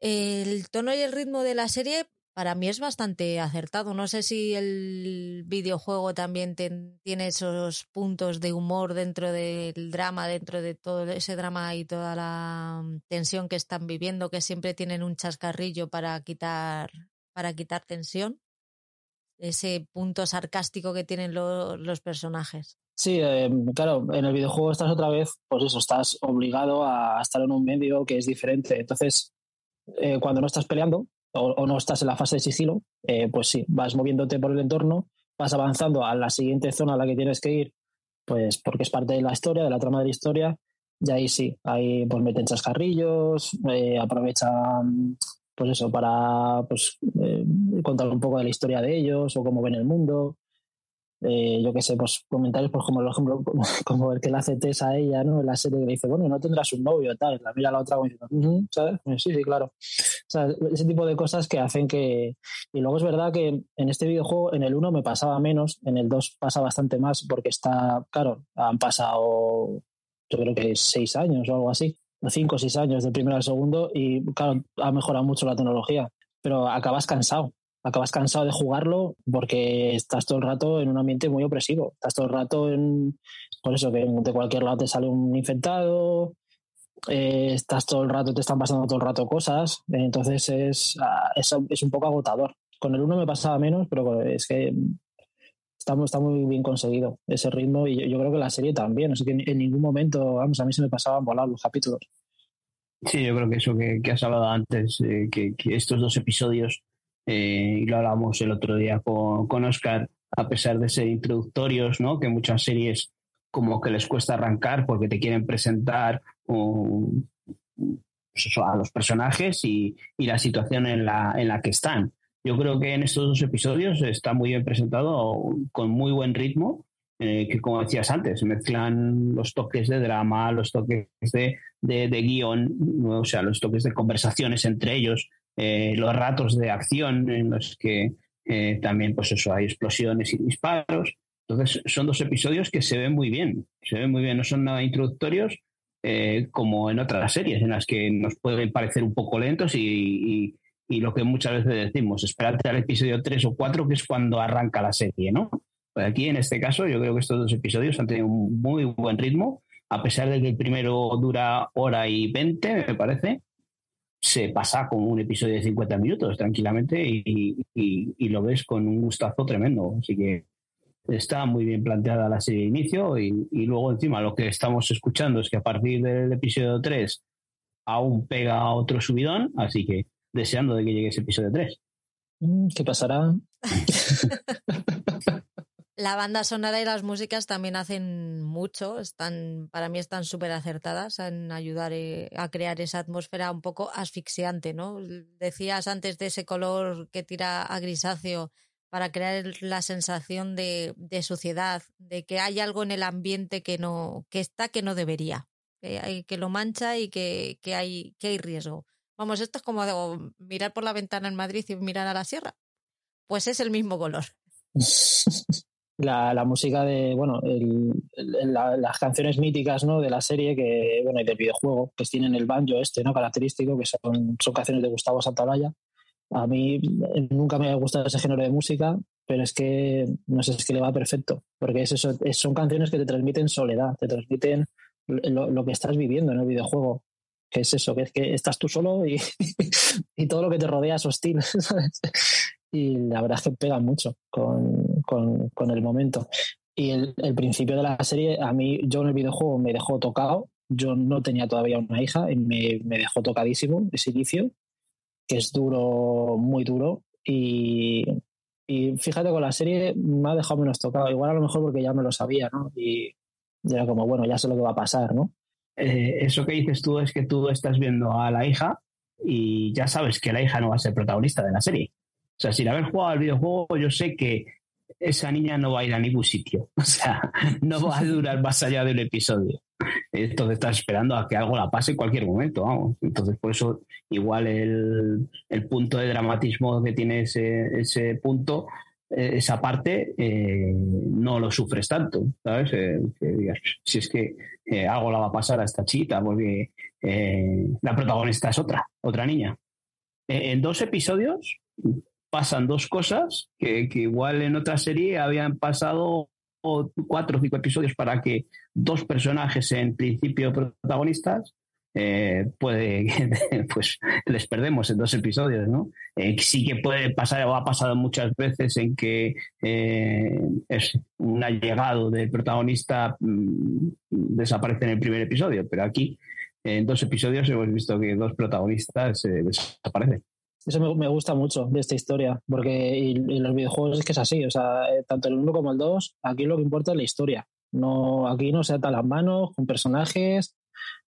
El tono y el ritmo de la serie para mí es bastante acertado. No sé si el videojuego también tiene esos puntos de humor dentro del drama, dentro de todo ese drama y toda la mm, tensión que están viviendo, que siempre tienen un chascarrillo para quitar, para quitar tensión. Ese punto sarcástico que tienen los personajes. Sí, eh, claro, en el videojuego estás otra vez, pues eso, estás obligado a estar en un medio que es diferente. Entonces, eh, cuando no estás peleando o, no estás en la fase de sigilo, eh, pues sí, vas moviéndote por el entorno, vas avanzando a la siguiente zona a la que tienes que ir, pues porque es parte de la historia, de la trama de la historia, y ahí sí, ahí pues meten chascarrillos, aprovechan pues eso, para pues, contar un poco de la historia de ellos o cómo ven el mundo. Eh, yo qué sé, pues comentarios, pues como el ejemplo, [LAUGHS] como el que le hace Tess a ella, ¿no? En la serie que le dice, bueno, no tendrás un novio, tal, la mira a la otra como diciendo, ¿sabes? Pues sí, sí, claro. O sea, ese tipo de cosas que hacen que... Y luego es verdad que en este videojuego, en el 1 me pasaba menos, en el 2 pasa bastante más, porque está, claro, han pasado, yo creo que seis años o algo así, cinco o seis años del primero al segundo, y claro, ha mejorado mucho la tecnología, pero acabas cansado acabas cansado de jugarlo porque estás todo el rato en un ambiente muy opresivo. Estás todo el rato en, por eso que de cualquier lado te sale un infectado, eh, estás todo el rato, te están pasando todo el rato cosas, entonces es, ah, es, un poco agotador. Con el uno me pasaba menos, pero es que está, está muy bien conseguido ese ritmo y yo, creo que la serie también. que en, ningún momento, vamos, a mí se me pasaban volar los capítulos. Sí, yo creo que eso que, has hablado antes, eh, que, estos dos episodios eh, y lo hablamos el otro día con, con Oscar, a pesar de ser introductorios, ¿no? que muchas series como que les cuesta arrancar porque te quieren presentar pues a los personajes y, y, la situación en la, en la que están. Yo creo que en estos dos episodios está muy bien presentado, con muy buen ritmo, eh, que como decías antes, mezclan los toques de drama, los toques de, de, de guion, o sea, los toques de conversaciones entre ellos, eh, los ratos de acción en los que eh, también pues eso, hay explosiones y disparos. Entonces son dos episodios que se ven muy bien, se ven muy bien, no son nada introductorios, eh, como en otras series en las que nos pueden parecer un poco lentos y, lo que muchas veces decimos, esperarte al episodio 3 o 4, que es cuando arranca la serie, ¿no? Pues aquí en este caso yo creo que estos dos episodios han tenido un muy buen ritmo, a pesar de que el primero dura hora y 20, me parece, se pasa como un episodio de 50 minutos tranquilamente y, lo ves con un gustazo tremendo. Así que está muy bien planteada la serie de inicio y, luego encima lo que estamos escuchando es que a partir del episodio 3 aún pega otro subidón, así que deseando de que llegue ese episodio 3. Mm, ¿Qué pasará? [LAUGHS] La banda sonora y las músicas también hacen mucho, están, para mí están súper acertadas en ayudar eh, a crear esa atmósfera un poco asfixiante, ¿no? Decías antes de ese color que tira a grisáceo para crear la sensación de, suciedad, de que hay algo en el ambiente que no, que está que no debería, que, que lo mancha y que, hay, que hay riesgo. Vamos, esto es como mirar por la ventana en Madrid y mirar a la sierra. Pues es el mismo color. [LAUGHS] la, la música de, bueno, el, las canciones míticas, ¿no? De la serie que, bueno, y del videojuego, que tienen el banjo este, ¿no? Característico, que son, son canciones de Gustavo Santaolalla. A mí nunca me ha gustado ese género de música, pero es que, no sé, es que le va perfecto, porque es eso, son canciones que te transmiten soledad, te transmiten lo, lo, que estás viviendo en el videojuego, que es eso, que es que estás tú solo y, [LAUGHS] y todo lo que te rodea es hostil, [LAUGHS] ¿sabes? Y la verdad es que pega mucho con, con, el momento. Y el, principio de la serie, a mí, yo en el videojuego me dejó tocado. Yo no tenía todavía una hija y me, me dejó tocadísimo ese inicio, que es duro, muy duro. Y, y fíjate, con la serie me ha dejado menos tocado. Igual a lo mejor porque ya me lo sabía, ¿no? Y, era como, bueno, ya sé lo que va a pasar, ¿no? Eh, eso que dices tú es que tú estás viendo a la hija y ya sabes que la hija no va a ser protagonista de la serie. O sea, sin haber jugado al videojuego, yo sé que esa niña no va a ir a ningún sitio. [LAUGHS] O sea, no va a durar más allá del episodio. Entonces estás esperando a que algo la pase en cualquier momento, vamos. Entonces, por eso, igual el, punto de dramatismo que tiene ese, ese punto, eh, esa parte, eh, no lo sufres tanto, ¿sabes? Eh, si es que algo la va a pasar a esta chica, porque la protagonista es otra, otra niña. en dos episodios pasan dos cosas que, igual en otra serie habían pasado cuatro o cinco episodios para que dos personajes en principio protagonistas eh, [LAUGHS] pues les perdemos en dos episodios no eh, sí que puede pasar o ha pasado muchas veces en que eh, es un allegado del protagonista mm, desaparece en el primer episodio pero aquí en dos episodios hemos visto que dos protagonistas desaparecen eso me, gusta mucho de esta historia, porque y, los videojuegos es que es así, o sea, eh, tanto el 1 como el 2, aquí lo que importa es la historia. No, aquí no se ata las manos con personajes,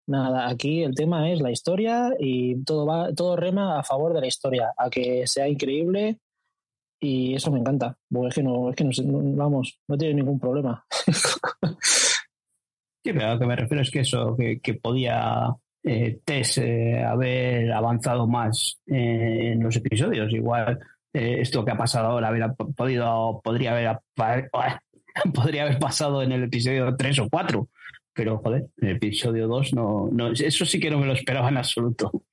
nada, aquí el tema es la historia y todo va, todo rema a favor de la historia, a que sea increíble y eso me encanta, porque es que no, es que no, vamos, no tiene ningún problema. [LAUGHS] Sí, pero a lo que me refiero es que eso, que podía eh, eh, haber avanzado más eh, en los episodios. Igual eh, esto que ha pasado ahora hubiera podido, podría haber, [LAUGHS] podría haber pasado en el episodio 3 o 4. Pero, joder, en el episodio 2 no, no, eso sí que no me lo esperaba en absoluto.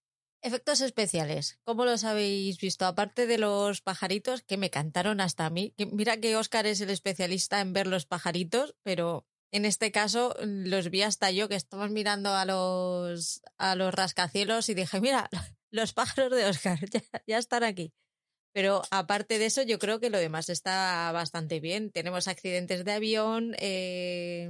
Efectos especiales, ¿cómo los habéis visto? Aparte de los pajaritos que me cantaron hasta a mí. mira que Oscar es el especialista en ver los pajaritos, pero en este caso los vi hasta yo que estamos mirando a los, a los rascacielos y dije, mira, [LAUGHS] los pájaros de Oscar [LAUGHS] ya, están aquí. Pero aparte de eso, yo creo que lo demás está bastante bien. Tenemos accidentes de avión, eh,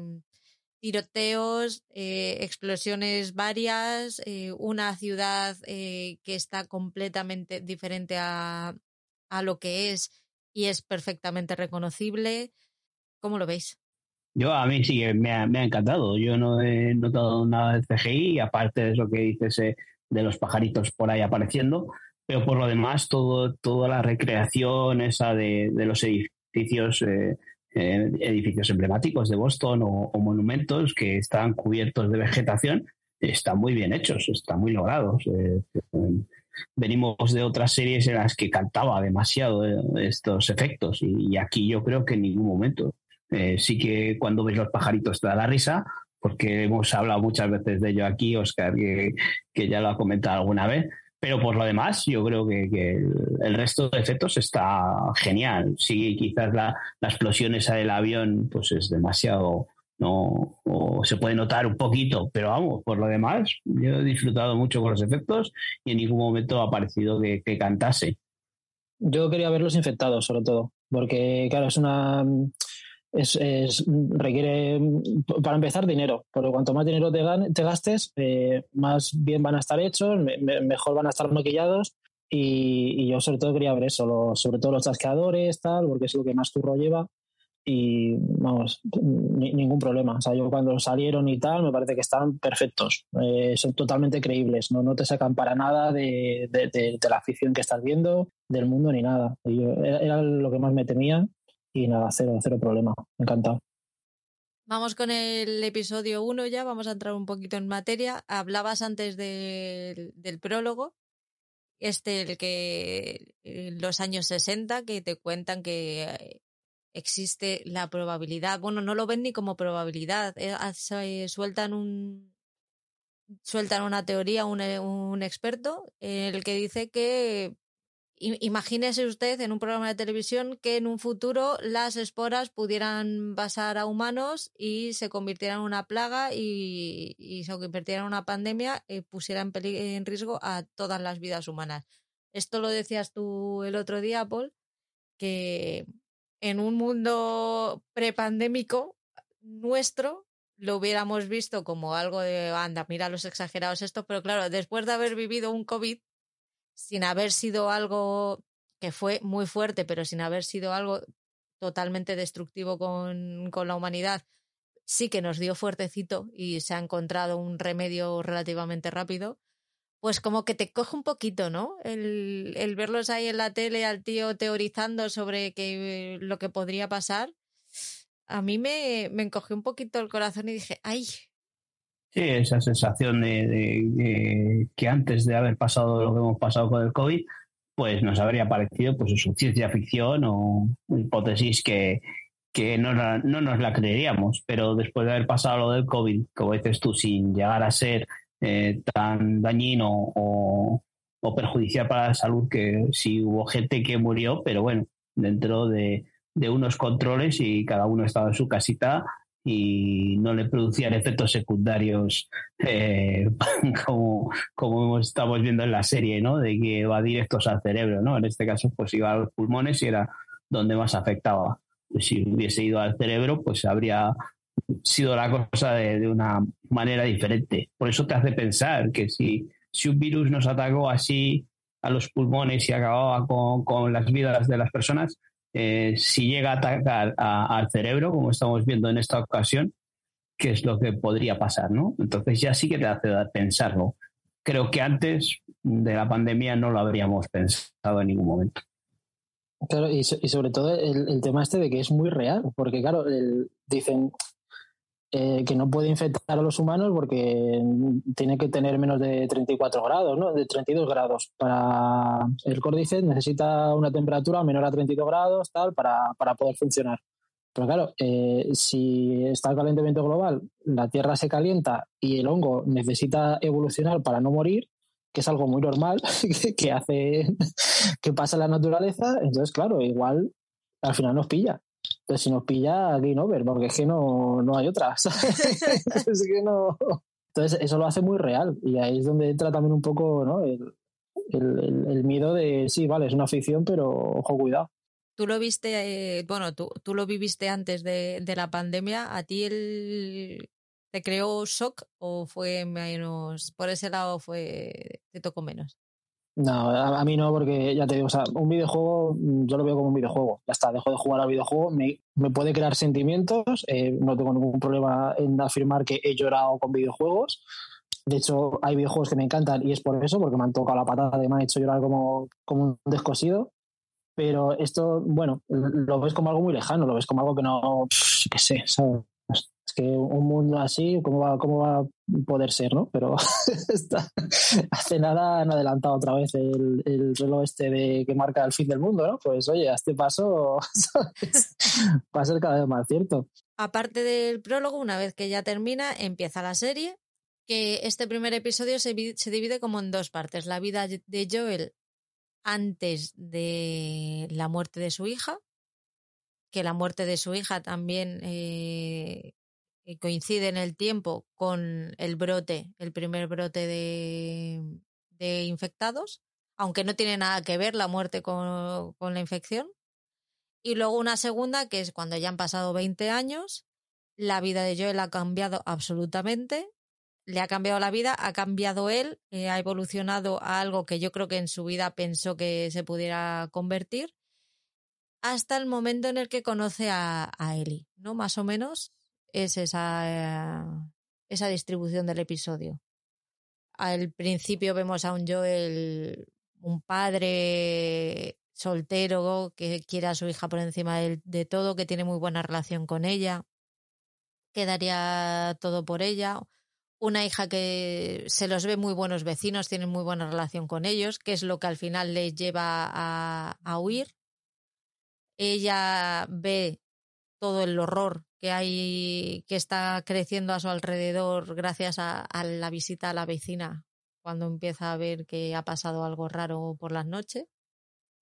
tiroteos, eh, explosiones varias, eh, una ciudad que está completamente diferente a, a lo que es y es perfectamente reconocible. ¿Cómo lo veis? Yo a mí sí me ha, me ha encantado. Yo no he notado nada de CGI, aparte de eso que dices eh, de los pajaritos por ahí apareciendo, pero por lo demás todo, toda la recreación esa de, los edificios, eh, eh, edificios emblemáticos de Boston o, monumentos que están cubiertos de vegetación, están muy bien hechos, están muy logrados. venimos de otras series en las que cantaba demasiado estos efectos y aquí yo creo que en ningún momento. Eh, sí que cuando ves los pajaritos te da la risa, porque hemos hablado muchas veces de ello aquí, Oscar, que, que ya lo ha comentado alguna vez. Pero por lo demás, yo creo que, el resto de efectos está genial. Sí, quizás la, la explosión esa del avión pues es demasiado, no o se puede notar un poquito, pero vamos, por lo demás, yo he disfrutado mucho con los efectos y en ningún momento ha parecido que, que cantase. Yo quería verlos infectados, sobre todo, porque claro, es una es, requiere, para empezar, dinero, porque cuanto más dinero te, gastes, eh, más bien van a estar hechos, mejor van a estar maquillados. Y, yo sobre todo quería ver eso, sobre todo los chasqueadores, tal, porque es lo que más curro lleva. Y vamos, ningún problema. O sea, yo cuando salieron y tal, me parece que están perfectos. Eh, son totalmente creíbles. No, no te sacan para nada de, de, la afición que estás viendo, del mundo ni nada. era lo que más me temía y nada, cero, cero problema. Encantado. Vamos con el episodio 1 ya, vamos a entrar un poquito en materia. Hablabas antes del, prólogo, este, el que en los años 60, que te cuentan que existe la probabilidad, bueno, no lo ven ni como probabilidad, eh, sueltan un sueltan una teoría, un, un experto, el que dice que Imagínese usted en un programa de televisión que en un futuro las esporas pudieran pasar a humanos y se convirtieran en una plaga y, se convirtieran en una pandemia y pusieran en, riesgo a todas las vidas humanas. Esto lo decías tú el otro día, Paul, que en un mundo prepandémico nuestro lo hubiéramos visto como algo de, anda, mira los exagerados estos, pero claro, después de haber vivido un COVID, sin haber sido algo que fue muy fuerte, pero sin haber sido algo totalmente destructivo con, con la humanidad, sí que nos dio fuertecito y se ha encontrado un remedio relativamente rápido, pues como que te coge un poquito, ¿no? El, el verlos ahí en la tele al tío teorizando sobre que, lo que podría pasar, a mí me, me encogió un poquito el corazón y dije, ay, Sí, esa sensación de, que antes de haber pasado lo que hemos pasado con el COVID, pues nos habría parecido pues eso, ciencia ficción o hipótesis que, que no, no, nos la creeríamos, pero después de haber pasado lo del COVID, como dices tú, sin llegar a ser eh, tan dañino o, o, perjudicial para la salud, que sí hubo gente que murió, pero bueno, dentro de, de unos controles y cada uno estaba en su casita y no le producían efectos secundarios eh, [LAUGHS] como, como estamos viendo en la serie, ¿no? De que va directos al cerebro, ¿no? En este caso, pues iba a los pulmones y era donde más afectaba. Si hubiese ido al cerebro, pues habría sido la cosa de, una manera diferente. Por eso te hace pensar que si, si un virus nos atacó así a los pulmones y acababa con, con las vidas de las personas, eh, si llega a atacar al cerebro, como estamos viendo en esta ocasión, qué es lo que podría pasar, ¿no? Entonces ya sí que te hace pensarlo. Creo que antes de la pandemia no lo habríamos pensado en ningún momento. Claro, y, sobre todo el, tema este de que es muy real, porque claro, dicen, eh, que no puede infectar a los humanos porque tiene que tener menos de 34 grados, ¿no? De 32 grados. Para el córdice necesita una temperatura menor a 32 grados, tal, para, poder funcionar. Pero claro, eh, si está el calentamiento global, la Tierra se calienta y el hongo necesita evolucionar para no morir, que es algo muy normal [LAUGHS] que hace que pasa en la naturaleza, entonces claro, igual al final nos pilla. Pero si nos pilla, game over, porque es que no, no hay otra. [LAUGHS] Entonces, eso lo hace muy real. Y ahí es donde entra también un poco el, el, miedo de, sí, vale, es una ficción, pero ojo, cuidado. Tú lo viste, eh, bueno, tú, tú lo viviste antes de, de la pandemia. ¿A ti el, te creó shock o fue menos, por ese lado fue, te tocó menos? No, a, mí no, porque ya te digo, o un videojuego mm, yo lo veo como un videojuego. Ya está, dejo de jugar al videojuego, me, puede crear sentimientos, eh, no tengo ningún problema en afirmar que he llorado con videojuegos. De hecho, hay videojuegos que me encantan y es por eso, porque me han tocado la patada me han hecho llorar como, como un descosido. Pero esto, bueno, lo ves como algo muy lejano, lo ves como algo que no, qué sé, ¿sabes? Es que un mundo así, ¿cómo va, cómo va a poder ser, no? Pero [LAUGHS] hace nada han adelantado otra vez el, el, reloj este de que marca el fin del mundo, ¿no? Pues oye, a este paso [LAUGHS] va a ser cada vez más cierto. Aparte del prólogo, una vez que ya termina, empieza la serie, que este primer episodio se, se divide como en dos partes. La vida de Joel antes de la muerte de su hija, que la muerte de su hija también eh, coincide en el tiempo con el brote, el primer brote de, infectados, aunque no tiene nada que ver la muerte con, con, la infección. Y luego una segunda, que es cuando ya han pasado 20 años, la vida de Joel ha cambiado absolutamente, le ha cambiado la vida, ha cambiado él, eh, ha evolucionado a algo que yo creo que en su vida pensó que se pudiera convertir, hasta el momento en el que conoce a, a Ellie, ¿no? Más o menos es esa, eh, esa distribución del episodio. Al principio vemos a un Joel, un padre soltero que quiere a su hija por encima de, de todo, que tiene muy buena relación con ella, que daría todo por ella una hija que se los ve muy buenos vecinos, tienen muy buena relación con ellos, que es lo que al final les lleva a, a huir. Ella ve todo el horror que hay, que está creciendo a su alrededor gracias a, la visita a la vecina cuando empieza a ver que ha pasado algo raro por las noches.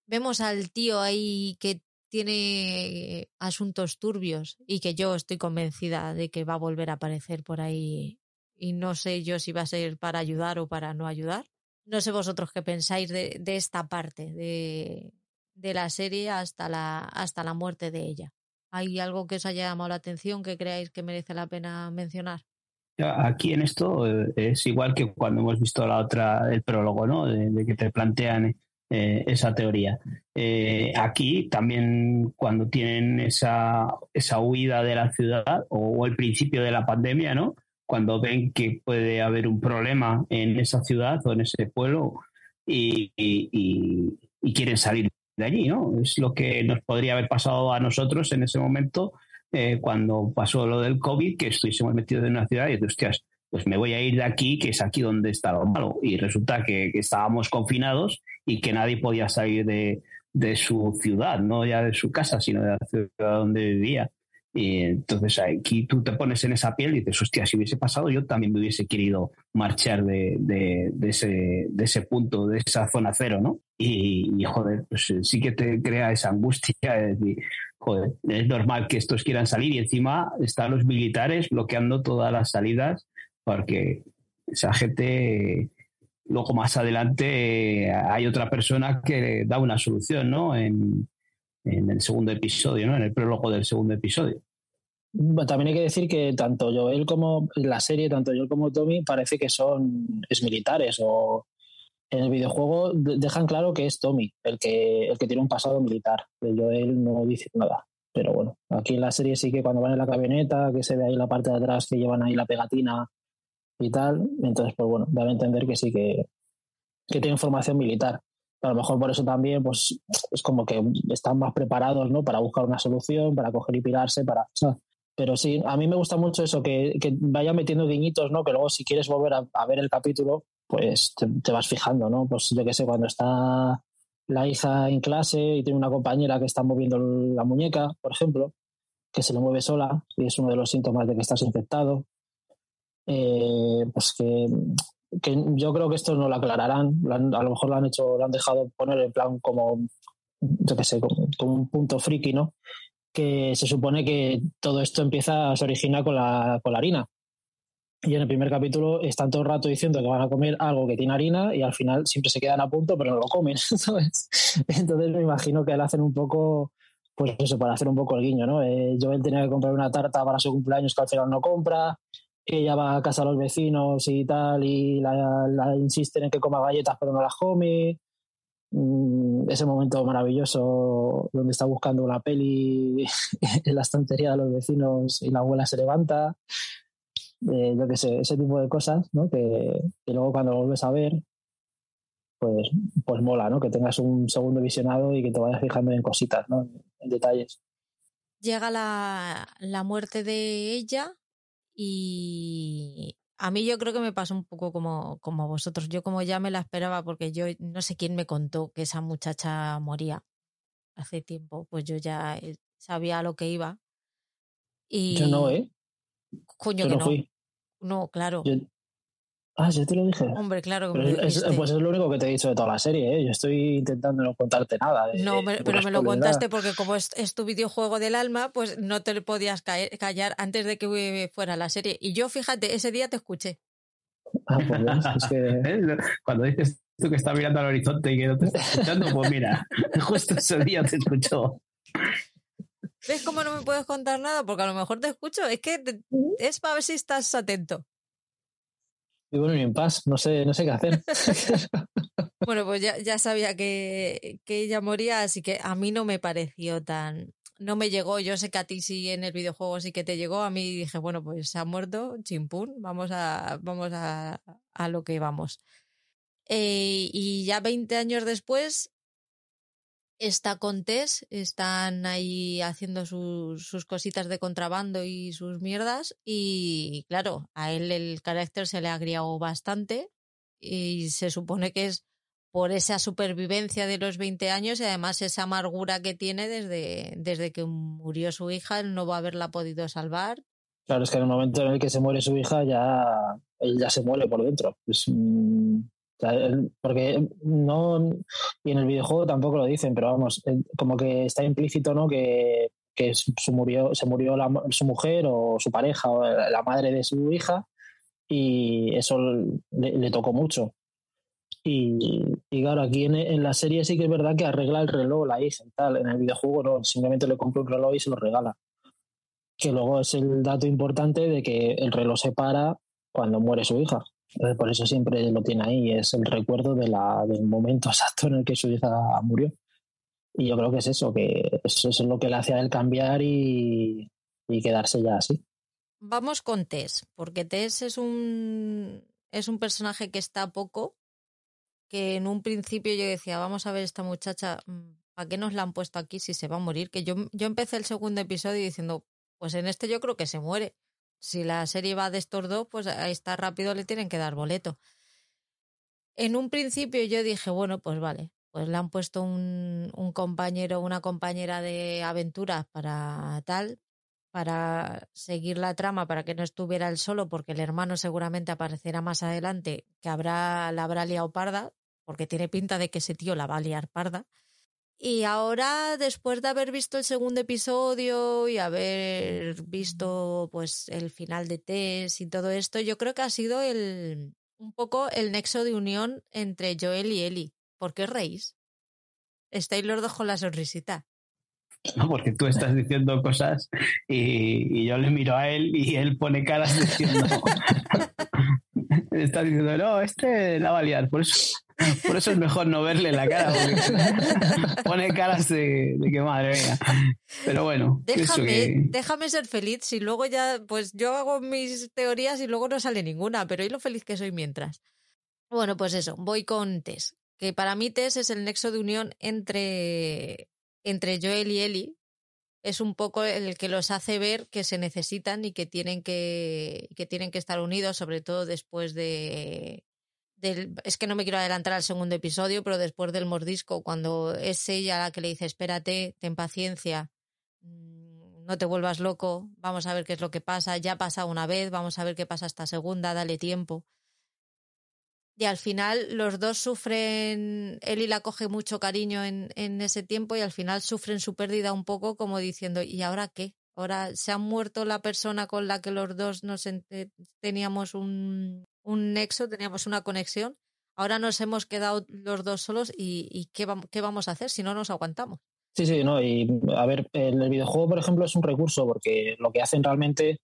Vemos al tío ahí que tiene asuntos turbios y que yo estoy convencida de que va a volver a aparecer por ahí y no sé yo si va a ser para ayudar o para no ayudar. No sé vosotros qué pensáis de, de esta parte de, de, la serie hasta la, hasta la muerte de ella. ¿Hay algo que os haya llamado la atención que creáis que merece la pena mencionar? Aquí en esto eh, es igual que cuando hemos visto la otra, el prólogo, ¿no? De, que te plantean eh, esa teoría. Eh, aquí también cuando tienen esa, esa huida de la ciudad o, el principio de la pandemia, ¿no? cuando ven que puede haber un problema en esa ciudad o en ese pueblo y, quieren salir de allí, ¿no? Es lo que nos podría haber pasado a nosotros en ese momento eh, cuando pasó lo del COVID, que estuviésemos metidos en una ciudad y, hostias, pues me voy a ir de aquí, que es aquí donde está lo malo. Y resulta que, que estábamos confinados y que nadie podía salir de, de su ciudad, no ya de su casa, sino de la ciudad donde vivía. Y entonces aquí tú te pones en esa piel y dices, hostia, si hubiese pasado, yo también me hubiese querido marchar de, de, ese, de ese punto, de esa zona cero, ¿no? Y, joder, pues sí que te crea esa angustia joder, es normal que estos quieran salir y encima están los militares bloqueando todas las salidas porque esa gente luego más adelante hay otra persona que da una solución, ¿no? En el segundo episodio, ¿no? En el prólogo del segundo episodio. Bueno, también hay que decir que tanto Joel como la serie, tanto Joel como Tommy, parece que son militares o en el videojuego dejan claro que es Tommy el que, el que tiene un pasado militar. De Joel no dice nada. Pero bueno, aquí en la serie sí que cuando van en la camioneta, que se ve ahí la parte de atrás que llevan ahí la pegatina y tal, entonces pues bueno, a entender que sí que, que tienen formación militar a lo mejor por eso también pues es como que están más preparados ¿no? para buscar una solución, para coger y pirarse, para... Pero sí, a mí me gusta mucho eso, que, vaya metiendo guiñitos, ¿no? Que luego si quieres volver a, ver el capítulo, pues te, te, vas fijando, ¿no? Pues yo qué sé, cuando está la hija en clase y tiene una compañera que está moviendo la muñeca, por ejemplo, que se le mueve sola y es uno de los síntomas de que estás infectado. Eh, pues que que yo creo que esto no lo aclararán, a lo mejor lo han hecho, lo han dejado poner en plan como, yo qué sé, como, como, un punto friki, ¿no? Que se supone que todo esto empieza, se origina con la, con la harina. Y en el primer capítulo están todo el rato diciendo que van a comer algo que tiene harina y al final siempre se quedan a punto, pero no lo comen, [LAUGHS] ¿sabes? Entonces me imagino que le hacen un poco, pues eso, para hacer un poco el guiño, ¿no? Eh, Joel tenía que comprar una tarta para su cumpleaños que al final no compra, ella va a casa a los vecinos y tal, y la, la insisten en que coma galletas pero no las come. Mm, ese momento maravilloso donde está buscando una peli [LAUGHS] en la estantería de los vecinos y la abuela se levanta. Eh, yo qué sé, ese tipo de cosas, ¿no? Que, que, luego cuando lo vuelves a ver, pues, pues mola, ¿no? Que tengas un segundo visionado y que te vayas fijando en cositas, ¿no? En detalles. Llega la, la muerte de ella, y a mí yo creo que me pasó un poco como, como a vosotros. Yo como ya me la esperaba porque yo no sé quién me contó que esa muchacha moría hace tiempo, pues yo ya eh, sabía a lo que iba. Y, Yo no, ¿eh? Coño, Yo que no no. fui. No, claro. Yo- Ah, ya te lo dije. Hombre, claro que me Pero lo es, dijiste. pues es lo único que te he dicho de toda la serie, ¿eh? Yo estoy intentando no contarte nada. de- No, me- pero me lo contaste porque como es, es tu videojuego del alma, pues no te podías caer- callar antes de que fuera la serie. Y yo, fíjate, ese día te escuché. Ah, pues es que... [LAUGHS] ¿Eh? Cuando dices tú que estás mirando al horizonte y que no te estás escuchando, pues mira, [LAUGHS] justo ese día te escuchó. ¿Ves cómo no me puedes contar nada? Porque a lo mejor te escucho. Es que te- es para ver si estás atento. Vivo en un impasse, no sé, no sé qué hacer. [LAUGHS] [LAUGHS] Bueno, pues ya, ya sabía que, que ella moría, así que a mí no me pareció tan... No me llegó, yo sé que a ti sí en el videojuego sí que te llegó, a mí dije, bueno, pues se ha muerto, chimpún, vamos a, vamos a, a lo que vamos. Eh, y ya 20 años después está con Tess, están ahí haciendo sus, sus cositas de contrabando y sus mierdas y claro, a él el carácter se le ha agriado bastante y se supone que es por esa supervivencia de los 20 años y además esa amargura que tiene desde, desde que murió su hija, él no va a haberla podido salvar. Claro, es que en el momento en el que se muere su hija ya él ya se muere por dentro. Es, sea, porque no y en el videojuego tampoco lo dicen, pero vamos, como que está implícito, ¿no? Que, que su murió, se murió la- su mujer o su pareja o la madre de su hija y eso le, le tocó mucho. Y, y claro, aquí en, en la serie sí que es verdad que arregla el reloj la hija y tal. En el videojuego no, simplemente le compra un reloj y se lo regala que luego es el dato importante de que el reloj se para cuando muere su hija. Por eso siempre lo tiene ahí, es el recuerdo del momento [LAUGHS] exacto en el que su hija murió. Y yo creo que es eso, que eso es lo que le hace a él cambiar y, y quedarse ya así. Vamos con Tess, porque Tess es un, es un personaje que está poco, que en un principio yo decía, vamos a ver esta muchacha, mm, ¿para qué nos la han puesto aquí si se va a morir? Que yo, yo empecé el segundo episodio diciendo, pues en este yo creo que se muere. Si la serie va de estos dos, pues ahí está rápido, le tienen que dar boleto. En un principio yo dije, bueno, pues vale, pues le han puesto un, un compañero, una compañera de aventuras para tal, para seguir la trama, para que no estuviera él solo, porque el hermano seguramente aparecerá más adelante, que habrá, la habrá liado parda, porque tiene pinta de que ese tío la va a liar parda. Y ahora, después de haber visto el segundo episodio y haber visto pues el final de Tess y todo esto, yo creo que ha sido el un poco el nexo de unión entre Joel y Ellie. ¿Por qué reís? Estáis los dos con la sonrisita. No, porque tú estás diciendo cosas y, y yo le miro a él y él pone caras diciendo. [LAUGHS] [LAUGHS] está diciendo, no, este la va a liar. Por eso, por eso es mejor no verle la cara, porque [LAUGHS] pone caras de, de que madre mía. Pero bueno, Déjame, que. déjame ser feliz. Si luego ya, pues yo hago mis teorías y luego no sale ninguna, pero ¿y lo feliz que soy mientras? Bueno, pues eso, voy con Tess. Que para mí Tess es el nexo de unión entre, entre Joel y Ellie. Es un poco el que los hace ver que se necesitan y que tienen que, que tienen que estar unidos, sobre todo después de, es que no me quiero adelantar al segundo episodio, pero después del mordisco, cuando es ella la que le dice, espérate, ten paciencia, mm, no te vuelvas loco, vamos a ver qué es lo que pasa, ya pasa una vez, vamos a ver qué pasa esta segunda, dale tiempo. Y al final los dos sufren, Eli la coge mucho cariño en, en ese tiempo y al final sufren su pérdida un poco como diciendo, ¿y ahora qué? Ahora se ha muerto la persona con la que los dos nos teníamos un, un nexo, teníamos una conexión. Ahora nos hemos quedado los dos solos y, y ¿qué, vam- ¿qué vamos a hacer si no nos aguantamos? Sí, sí, no. Y a ver, el, videojuego, por ejemplo, es un recurso porque lo que hacen realmente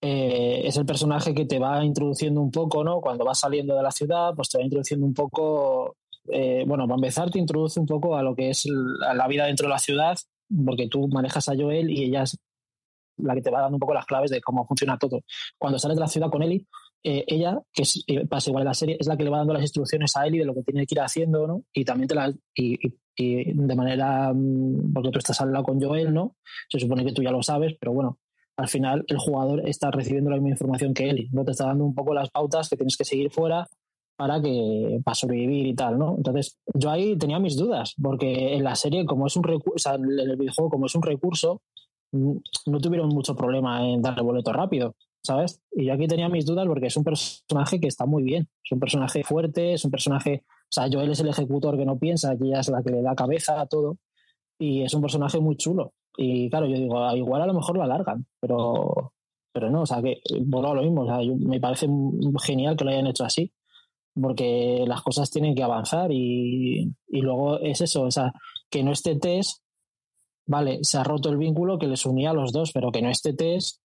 eh, es el personaje que te va introduciendo un poco, ¿no? Cuando vas saliendo de la ciudad, pues te va introduciendo un poco. eh, bueno, para empezar, te introduce un poco a lo que es la vida dentro de la ciudad, porque tú manejas a Joel y ella es la que te va dando un poco las claves de cómo funciona todo. Cuando sales de la ciudad con Ellie, eh, ella, que es, eh, pasa igual en la serie, es la que le va dando las instrucciones a Ellie de lo que tiene que ir haciendo, ¿no? Y también te las. Y, de manera. mm, Porque tú estás al lado con Joel, ¿no? Se supone que tú ya lo sabes, pero bueno, al final el jugador está recibiendo la misma información que Ellie, ¿no? Te está dando un poco las pautas que tienes que seguir fuera para que para sobrevivir y tal, ¿no? Entonces, yo ahí tenía mis dudas, porque en la serie, como es un recurso, o sea, en el videojuego, como es un recurso, no tuvieron mucho problema en darle boleto rápido, ¿sabes? Y yo aquí tenía mis dudas porque es un personaje que está muy bien, es un personaje fuerte, es un personaje, o sea, Joel es el ejecutor que no piensa, aquí ella es la que le da cabeza a todo, y es un personaje muy chulo. Y claro, yo digo, ah, igual a lo mejor lo alargan, pero, pero no, o sea, que bueno, lo mismo, o sea, me parece genial que lo hayan hecho así, porque las cosas tienen que avanzar y, y luego es eso, o sea, que no esté Tess vale, se ha roto el vínculo que les unía a los dos, pero que no esté test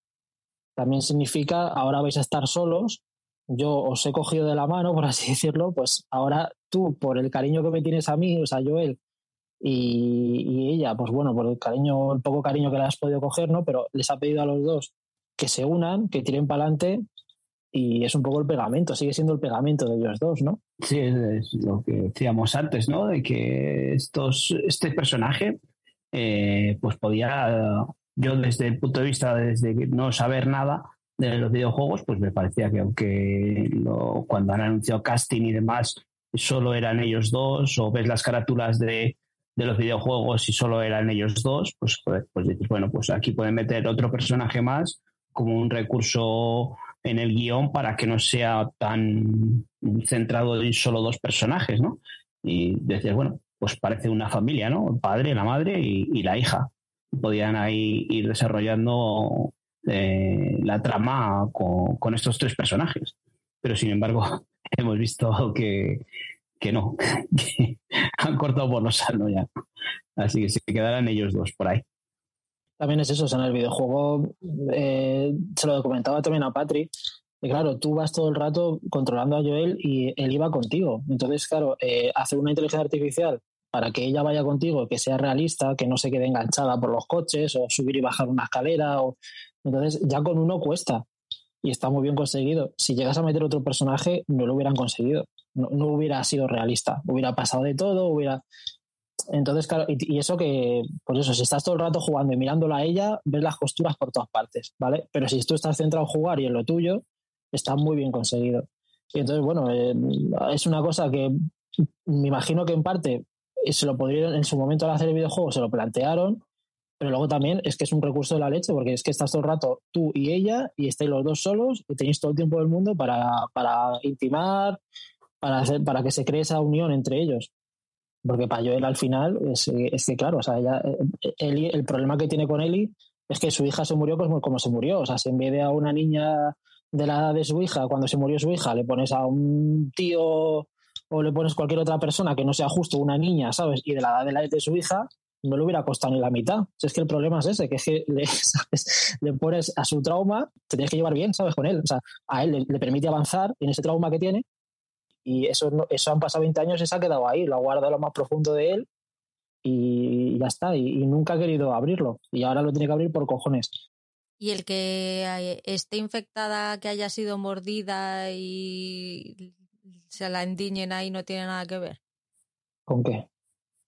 también significa ahora vais a estar solos, yo os he cogido de la mano, por así [LAUGHS] decirlo, pues ahora tú, por el cariño que me tienes a mí, o sea, Joel, y, y ella, pues bueno, por el cariño, el poco cariño que le has podido coger, ¿no? Pero les ha pedido a los dos que se unan, que tiren para adelante y es un poco el pegamento, sigue siendo el pegamento de ellos dos, ¿no? Sí, es lo que decíamos antes, ¿no? De que estos, este personaje eh, pues podía, yo desde el punto de vista desde no saber nada de los videojuegos, pues me parecía que aunque cuando han anunciado casting y demás, solo eran ellos dos, o ves las carátulas de, los videojuegos y solo eran ellos dos, pues, pues dices, bueno, pues aquí pueden meter otro personaje más como un recurso en el guion para que no sea tan centrado en solo dos personajes, ¿no? Y decías, bueno, pues parece una familia, ¿no? El padre, la madre y, la hija. Podían ahí ir desarrollando eh, la trama con, estos tres personajes. Pero sin embargo, [LAUGHS] hemos visto que, no, [LAUGHS] que han cortado por los sanos ya. Así que se quedarán ellos dos por ahí. También es eso, en el videojuego eh, se lo comentaba también a Patrick, y claro, tú vas todo el rato controlando a Joel y él iba contigo. Entonces, claro, eh, hacer una inteligencia artificial para que ella vaya contigo, que sea realista, que no se quede enganchada por los coches o subir y bajar una escalera. O... Entonces, ya con uno cuesta y está muy bien conseguido. Si llegas a meter otro personaje, no lo hubieran conseguido. No, hubiera sido realista. Hubiera pasado de todo, hubiera. Entonces, claro, y, eso que, pues eso, si estás todo el rato jugando y mirándola a ella, ves las costuras por todas partes, ¿vale? Pero si tú estás centrado en jugar y en lo tuyo, está muy bien conseguido. Y entonces, bueno, eh, es una cosa que me imagino que en parte se lo podrían, en su momento al hacer el videojuego se lo plantearon, pero luego también es que es un recurso de la leche, porque es que estás todo el rato tú y ella y estáis los dos solos y tenéis todo el tiempo del mundo para, para intimar, para, hacer, para que se cree esa unión entre ellos. Porque para Joel al final es, es que, claro, o sea, ella, el problema que tiene con Eli es que su hija se murió como, como se murió. O sea, si en vez de a una niña de la edad de su hija, cuando se murió su hija, le pones a un tío o le pones cualquier otra persona que no sea justo una niña, ¿sabes? Y de la edad de, la, de su hija, no le hubiera costado ni la mitad. es que el problema es ese, que es que le, [LAUGHS] le pones a su trauma, te tienes que llevar bien, ¿sabes? Con él. O sea, a él le, permite avanzar en ese trauma que tiene y eso, eso han pasado 20 años y se ha quedado ahí, lo ha guardado lo más profundo de él y ya está, y, y, nunca ha querido abrirlo y ahora lo tiene que abrir por cojones. Y el que esté infectada, que haya sido mordida y se la endiñen ahí no tiene nada que ver. ¿Con qué?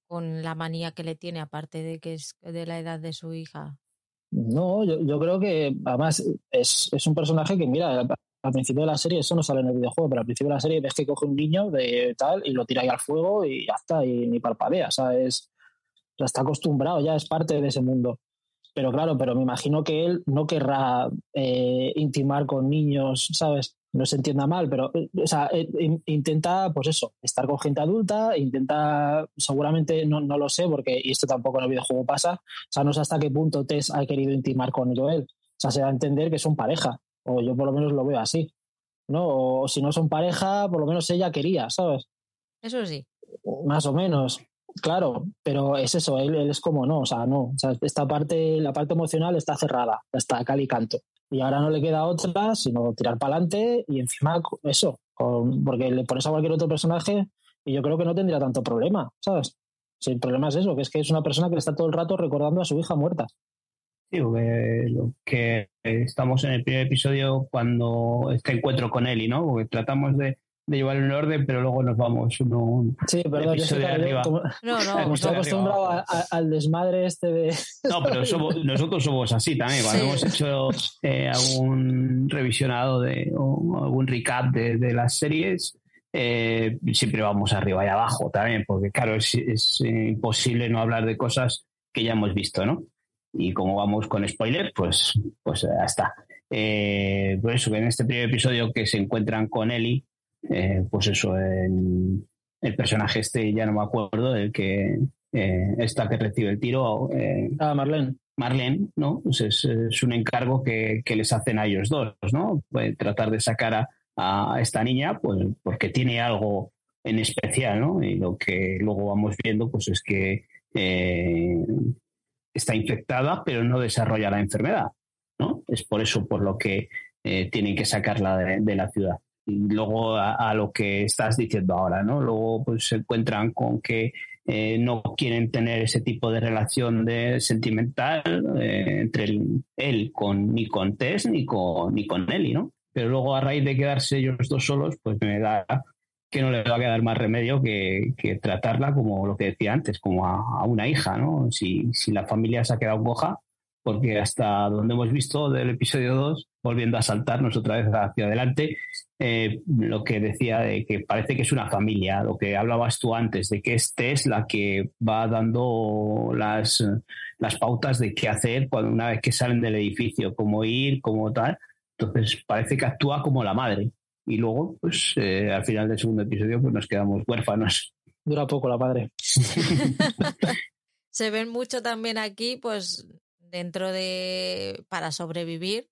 Con la manía que le tiene, aparte de que es de la edad de su hija. No, yo, creo que además es, un personaje que, mira, al principio de la serie, eso no sale en el videojuego, pero al principio de la serie ves que coge un niño de tal y lo tira ahí al fuego y ya está, y ni parpadea, ¿sabes? Ya está acostumbrado, ya es parte de ese mundo. Pero claro, pero me imagino que él no querrá eh, intimar con niños, ¿sabes? No se entienda mal, pero eh, o sea, eh, intenta, pues eso, estar con gente adulta, intenta, seguramente, no, no, lo sé, porque, y esto tampoco en el videojuego pasa, o sea, no sé hasta qué punto Tess ha querido intimar con Joel. O sea, se da a entender que son pareja, o yo por lo menos lo veo así, ¿no? O si no son pareja, por lo menos ella quería, ¿sabes? Eso sí. Más o menos. Claro, pero es eso, él, él, es como no, o sea, no, o sea, esta parte, la parte emocional está cerrada, está cal y canto. Y ahora no le queda otra sino tirar para adelante y encima eso, porque le pones a cualquier otro personaje y yo creo que no tendría tanto problema, ¿sabes? Si el problema es eso, que es que es una persona que está todo el rato recordando a su hija muerta. Sí, que, que estamos en el primer episodio cuando este encuentro con Eli, ¿no? Porque tratamos de, de llevarlo en orden, pero luego nos vamos uno sí, perdón, episodio arriba. Como, no, no, estoy acostumbrado al desmadre este de... [LAUGHS] No, pero nosotros somos así también. Cuando hemos hecho eh, algún revisionado de, o algún recap de, de las series, eh, siempre vamos arriba y abajo también, porque claro, es, es, imposible no hablar de cosas que ya hemos visto, ¿no? Y como vamos con spoiler, pues, pues ya está. Eh, por eso que en este primer episodio que se encuentran con Ellie, eh, pues eso, el, el, personaje este, ya no me acuerdo, el que eh, esta que recibe el tiro. Eh, ah, Marlene. Marlene, ¿no? Pues es, es, un encargo que, que, les hacen a ellos dos, ¿no? Pues tratar de sacar a, a, esta niña, pues porque tiene algo en especial, ¿no? Y lo que luego vamos viendo, pues es que eh, está infectada, pero no desarrolla la enfermedad, ¿no? Es por eso por lo que eh, tienen que sacarla de, de, la ciudad. Y luego a, lo que estás diciendo ahora, ¿no? Luego pues se encuentran con que eh, no quieren tener ese tipo de relación de sentimental eh, entre él con ni con Tess ni con ni con Nelly, ¿no? Pero luego a raíz de quedarse ellos dos solos, pues me da que no le va a quedar más remedio que, que tratarla como lo que decía antes, como a, a, una hija, ¿no? Si, si la familia se ha quedado coja, porque hasta donde hemos visto del episodio 2, volviendo a saltarnos otra vez hacia adelante, eh, lo que decía de que parece que es una familia, lo que hablabas tú antes, de que este es la que va dando las, las pautas de qué hacer cuando una vez que salen del edificio, cómo ir, cómo tal. Entonces parece que actúa como la madre. Y luego, pues eh, al final del segundo episodio, pues nos quedamos huérfanos. Dura poco la padre. [LAUGHS] [LAUGHS] Se ven mucho también aquí, pues dentro de, para sobrevivir,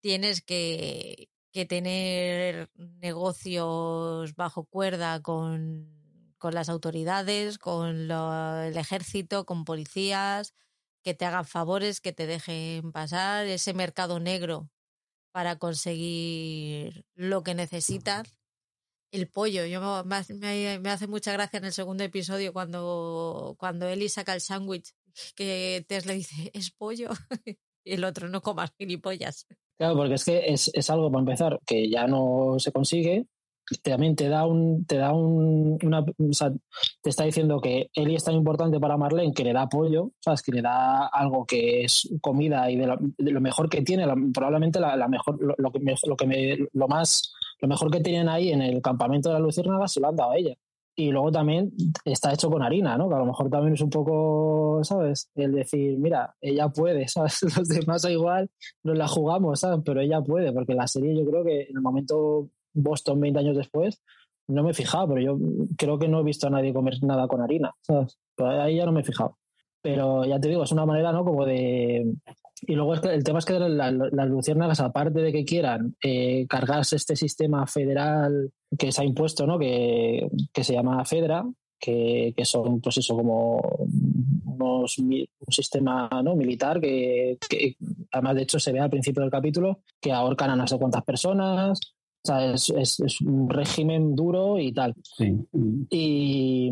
tienes que, que tener negocios bajo cuerda con, con las autoridades, con el ejército, con policías, que te hagan favores, que te dejen pasar, ese mercado negro para conseguir lo que necesitas. El pollo, yo me, me, me hace mucha gracia en el segundo episodio cuando, cuando Eli saca el sándwich que Tess le dice, es pollo, [LAUGHS] y el otro no comas gilipollas. Claro, porque es que es, es, algo, para empezar, que ya no se consigue. También te da un, te da un, una, o te está diciendo que Eli es tan importante para Marlene que le da apoyo, ¿sabes? Que le da algo que es comida y de, lo mejor que tiene, probablemente la, mejor, lo, que lo que lo más, lo mejor que tienen ahí en el campamento de la Luciérnaga se lo han dado a ella y luego también está hecho con harina, ¿no? Que a lo mejor también es un poco, ¿sabes? El decir, mira, ella puede, [LAUGHS] ¿sabes? Los demás igual nos la jugamos, ¿sabes? Pero ella puede, porque la serie yo creo que en el momento Boston 20 años después, no me he fijado, pero yo creo que no he visto a nadie comer nada con harina, ¿sabes? Ahí ya no me he fijado. Pero ya te digo, es una manera, ¿no? Como de... Y luego es que el tema es que las la aparte de que quieran eh, cargarse este sistema federal que se ha impuesto, ¿no? Que, que se llama Fedra, que, que, son, pues eso, como unos, un sistema ¿no? militar que, que, además, de hecho, se ve al principio del capítulo que ahorcan a no sé cuántas personas. Sea, es, es, es un régimen duro y tal. Sí. Y,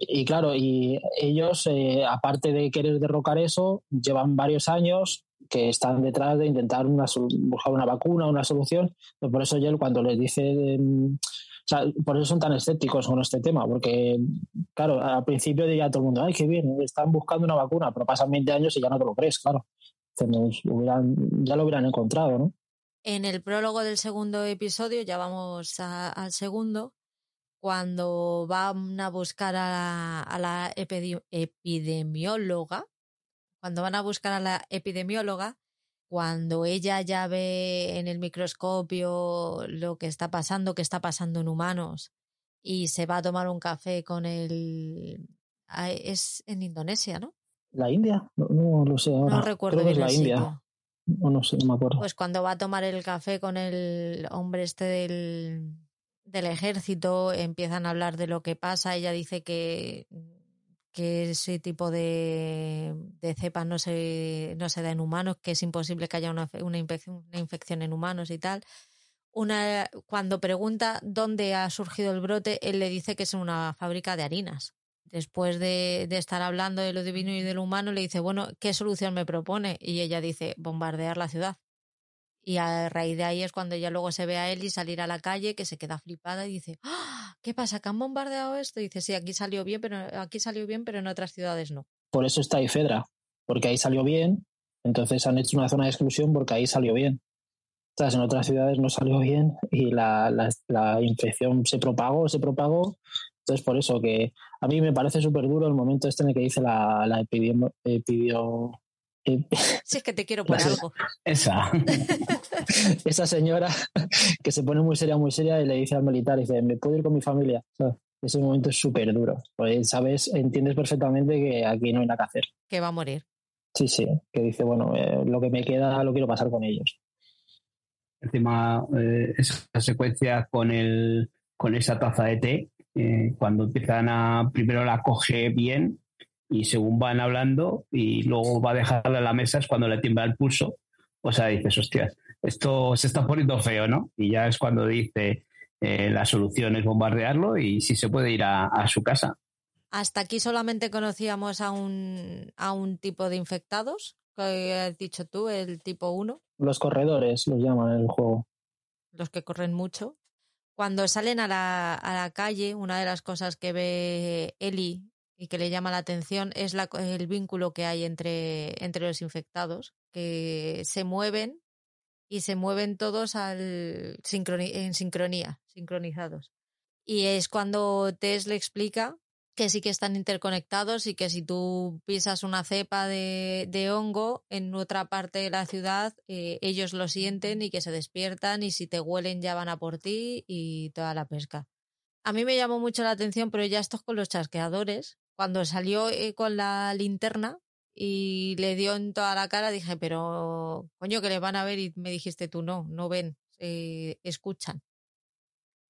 y, claro, y ellos, eh, aparte de querer derrocar eso, llevan varios años que están detrás de intentar una, buscar una vacuna, una solución. Por eso yo cuando les dice, eh, o sea, por eso son tan escépticos con este tema, porque, claro, al principio diría todo el mundo, ay, qué bien, están buscando una vacuna, pero pasan 20 años y ya no te lo crees, claro. Entonces, hubieran, ya lo hubieran encontrado, ¿no? En el prólogo del segundo episodio, ya vamos a, al segundo, cuando van a buscar a la, a la epidemióloga, cuando van a buscar a la epidemióloga, cuando ella ya ve en el microscopio lo que está pasando, que está pasando en humanos, y se va a tomar un café con el... Es en Indonesia, ¿no? ¿La India? No, no lo sé ahora. No recuerdo Creo que bien es la el India. sitio. No, no sé, no me acuerdo. Pues cuando va a tomar el café con el hombre este del, del ejército, empiezan a hablar de lo que pasa. Ella dice que, que ese tipo de, de cepas no se, no se da en humanos, que es imposible que haya una, una, infección, una infección en humanos y tal. Una, cuando pregunta dónde ha surgido el brote, él le dice que es una fábrica de harinas. Después de, estar hablando de lo divino y de lo humano, le dice, bueno, ¿qué solución me propone? Y ella dice, bombardear la ciudad. Y a raíz de ahí es cuando ella luego se ve a Eli salir a la calle, que se queda flipada y dice, ¡Ah! ¿qué pasa? ¿Que han bombardeado esto? Y dice, sí, aquí salió bien, pero aquí salió bien, pero en otras ciudades no. Por eso está ahí Fedra, porque ahí salió bien, entonces han hecho una zona de exclusión porque ahí salió bien. En otras ciudades no salió bien y la, la infección se propagó, se propagó. Entonces, por eso que a mí me parece súper duro el momento este en el que dice la, la epidio, epidio, [LAUGHS] si es que te quiero por algo. Esa. [LAUGHS] Esa señora que se pone muy seria, muy seria y le dice al militar, dice, ¿me puedo ir con mi familia? ese momento es súper duro. Pues, sabes, entiendes perfectamente que aquí no hay nada que hacer. Que va a morir. Sí, sí, que dice, bueno, eh, lo que me queda lo quiero pasar con ellos. Encima, eh, esa secuencia con, el, con esa taza de té, eh, cuando empiezan a, primero la coge bien y según van hablando y luego va a dejarla en la mesa es cuando le tiembla el pulso. O sea, dices, hostias, esto se está poniendo feo, ¿no? Y ya es cuando dice, eh, la solución es bombardearlo y si se puede ir a, su casa. Hasta aquí solamente conocíamos a un, a un tipo de infectados, que has dicho tú, el tipo 1. Los corredores los llaman en el juego. Los que corren mucho. Cuando salen a la, a la calle, una de las cosas que ve Eli y que le llama la atención es el vínculo que hay entre, entre los infectados, que se mueven y se mueven todos al en sincronía, sincronizados. Y es cuando Tess le explica que sí que están interconectados y que si tú pisas una cepa de, de hongo en otra parte de la ciudad, eh, ellos lo sienten y que se despiertan y si te huelen ya van a por ti y toda la pesca. A mí me llamó mucho la atención, pero ya estos con los chasqueadores, cuando salió eh, con la linterna y le dio en toda la cara, dije, pero coño, que le van a ver y me dijiste tú no, no ven, escuchan.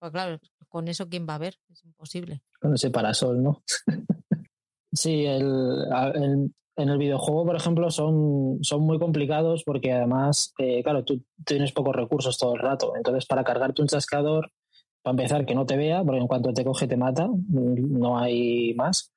Pues claro, con eso quién va a ver, es imposible. Con ese parasol, ¿no? [LAUGHS] sí, el, en el videojuego, por ejemplo, son, son muy complicados porque además, eh, claro, tú tienes pocos recursos todo el rato. Entonces, para cargarte un chascador, para empezar, que no te vea, porque en cuanto te coge te mata, no hay más.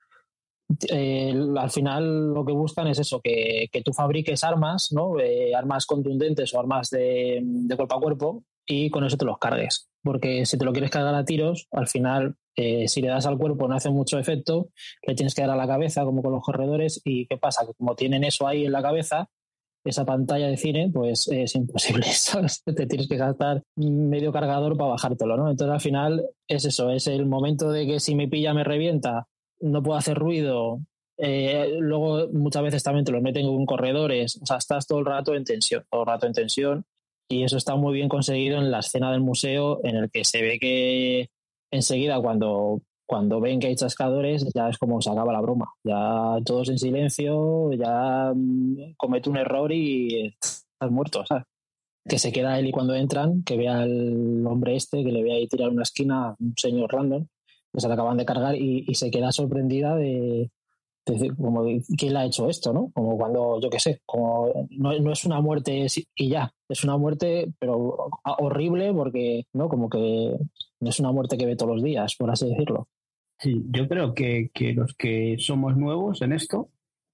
Eh, al final lo que buscan es eso, que, que tú fabriques armas, ¿no? Eh, armas contundentes o armas de, de, cuerpo a cuerpo y con eso te los cargues. Porque si te lo quieres cargar a tiros, al final, eh, si le das al cuerpo no hace mucho efecto, le tienes que dar a la cabeza, como con los corredores, y ¿qué pasa? Que como tienen eso ahí en la cabeza, esa pantalla de cine, pues es imposible. [LAUGHS] Te tienes que gastar medio cargador para bajártelo, ¿no? Entonces al final es eso, es el momento de que si me pilla me revienta no puedo hacer ruido. Eh, luego muchas veces también te lo meten con corredores, o sea, estás todo el rato en tensión, todo el rato en tensión. Y eso está muy bien conseguido en la escena del museo, en el que se ve que enseguida cuando, cuando ven que hay chascadores, ya es como se acaba la broma. Ya todos en silencio, ya mm, comete un error y estás muerto, ¿sabes? Que se queda él y cuando entran, que vea al hombre este, que le ve ahí tirar una esquina, un señor random, se la acaban de cargar y, se queda sorprendida de, como quién le ha hecho esto, ¿no? Como cuando, yo qué sé, como no, no, es una muerte y ya, es una muerte, pero horrible porque, ¿no? Como que no es una muerte que ve todos los días, por así decirlo. Sí, yo creo que, que los que somos nuevos en esto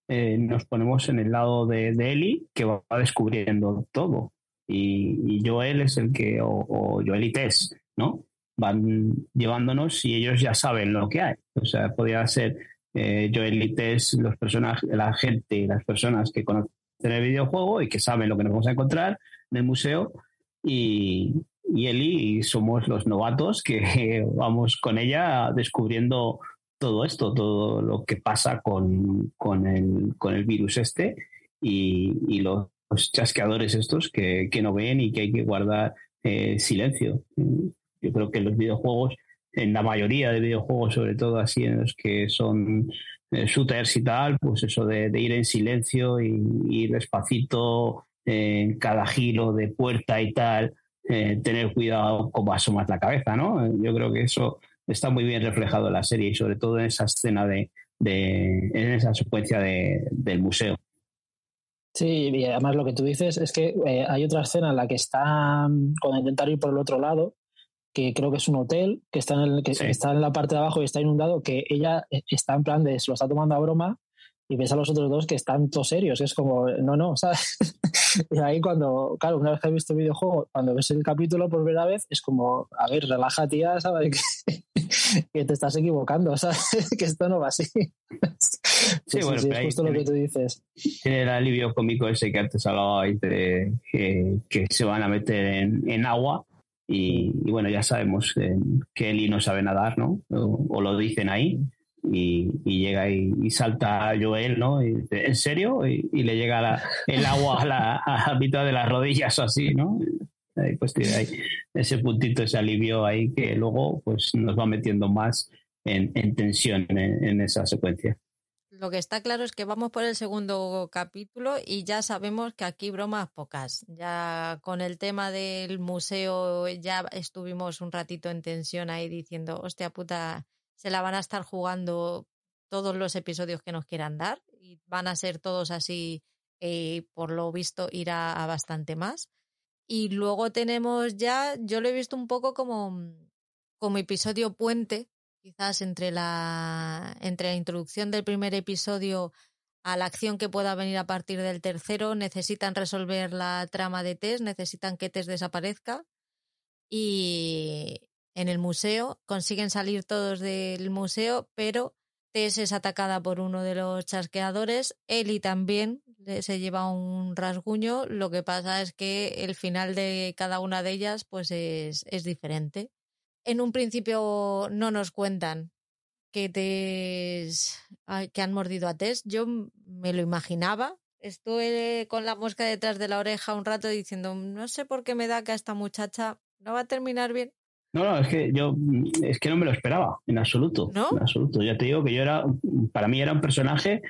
eh, nos ponemos en el lado de, de Eli, que va descubriendo todo. Y, y Joel es el que, o, o Joel y Tess, ¿no? van llevándonos y ellos ya saben lo que hay. O sea, podría ser eh, Joel los personajes, la gente y las personas que conocen el videojuego y que saben lo que nos vamos a encontrar en el museo y, y Eli somos los novatos que [LAUGHS] vamos con ella descubriendo todo esto, todo lo que pasa con, con, el, con el virus este y, y los, chasqueadores estos que, que, no ven y que hay que guardar eh, silencio. Yo creo que los videojuegos, en la mayoría de videojuegos, sobre todo así en los que son eh, shooters y tal, pues eso de, ir en silencio y ir despacito en cada giro de puerta y tal, eh, tener cuidado cómo asomas la cabeza, ¿no? Yo creo que eso está muy bien reflejado en la serie y sobre todo en esa escena de, en esa secuencia del museo. Sí, y además lo que tú dices es que eh, hay otra escena en la que está cuando intentar ir por el otro lado, que creo que es un hotel, que está en, el, que está en la parte de abajo y está inundado, que ella eh, está en plan de se lo está tomando a broma y ves a los otros dos que están todos serios. Es como, no, no, [LAUGHS] ¿sabes? y ahí cuando, claro, una vez que has visto el videojuego, cuando ves el capítulo por primera vez, es como, a ver, relaja, tía, ¿sabes? que, te estás equivocando, [LAUGHS] ¿sabes? que esto no va así. Sí, bueno, es justo lo que tú dices. Tiene el alivio cómico ese que antes hablaba de que, que se van a meter en, en agua y, bueno, ya sabemos que Eli no sabe nadar, ¿no? O, lo dicen ahí. y, llega y, salta a Joel, ¿no? Y ¿en serio? Y, le llega el agua a la, mitad de las rodillas o así, ¿no? pues tiene ahí ese puntito, ese alivio ahí que luego pues nos va metiendo más en, tensión en, esa secuencia. Lo que está claro es que vamos por el segundo capítulo y ya sabemos que aquí bromas pocas. Ya con el tema del museo ya estuvimos un ratito en tensión ahí diciendo, hostia puta, se la van a estar jugando todos los episodios que nos quieran dar y van a ser todos así, eh, por lo visto irá a bastante más. Y luego tenemos ya, yo lo he visto un poco como, como episodio puente, quizás entre la, entre la introducción del primer episodio a la acción que pueda venir a partir del tercero. Necesitan resolver la trama de Tess, necesitan que Tess desaparezca. Y en el museo consiguen salir todos del museo, pero Tess es atacada por uno de los chasqueadores. Ellie también se lleva un rasguño. Lo que pasa es que el final de cada una de ellas pues es, es diferente. En un principio no nos cuentan que, que han mordido a Tess. Yo me lo imaginaba. Estuve con la mosca detrás de la oreja un rato diciendo, no sé por qué me da que a esta muchacha no va a terminar bien. No, no, es que yo es que no me lo esperaba en absoluto. ¿No? En absoluto. Ya te digo que yo era, para mí era un personaje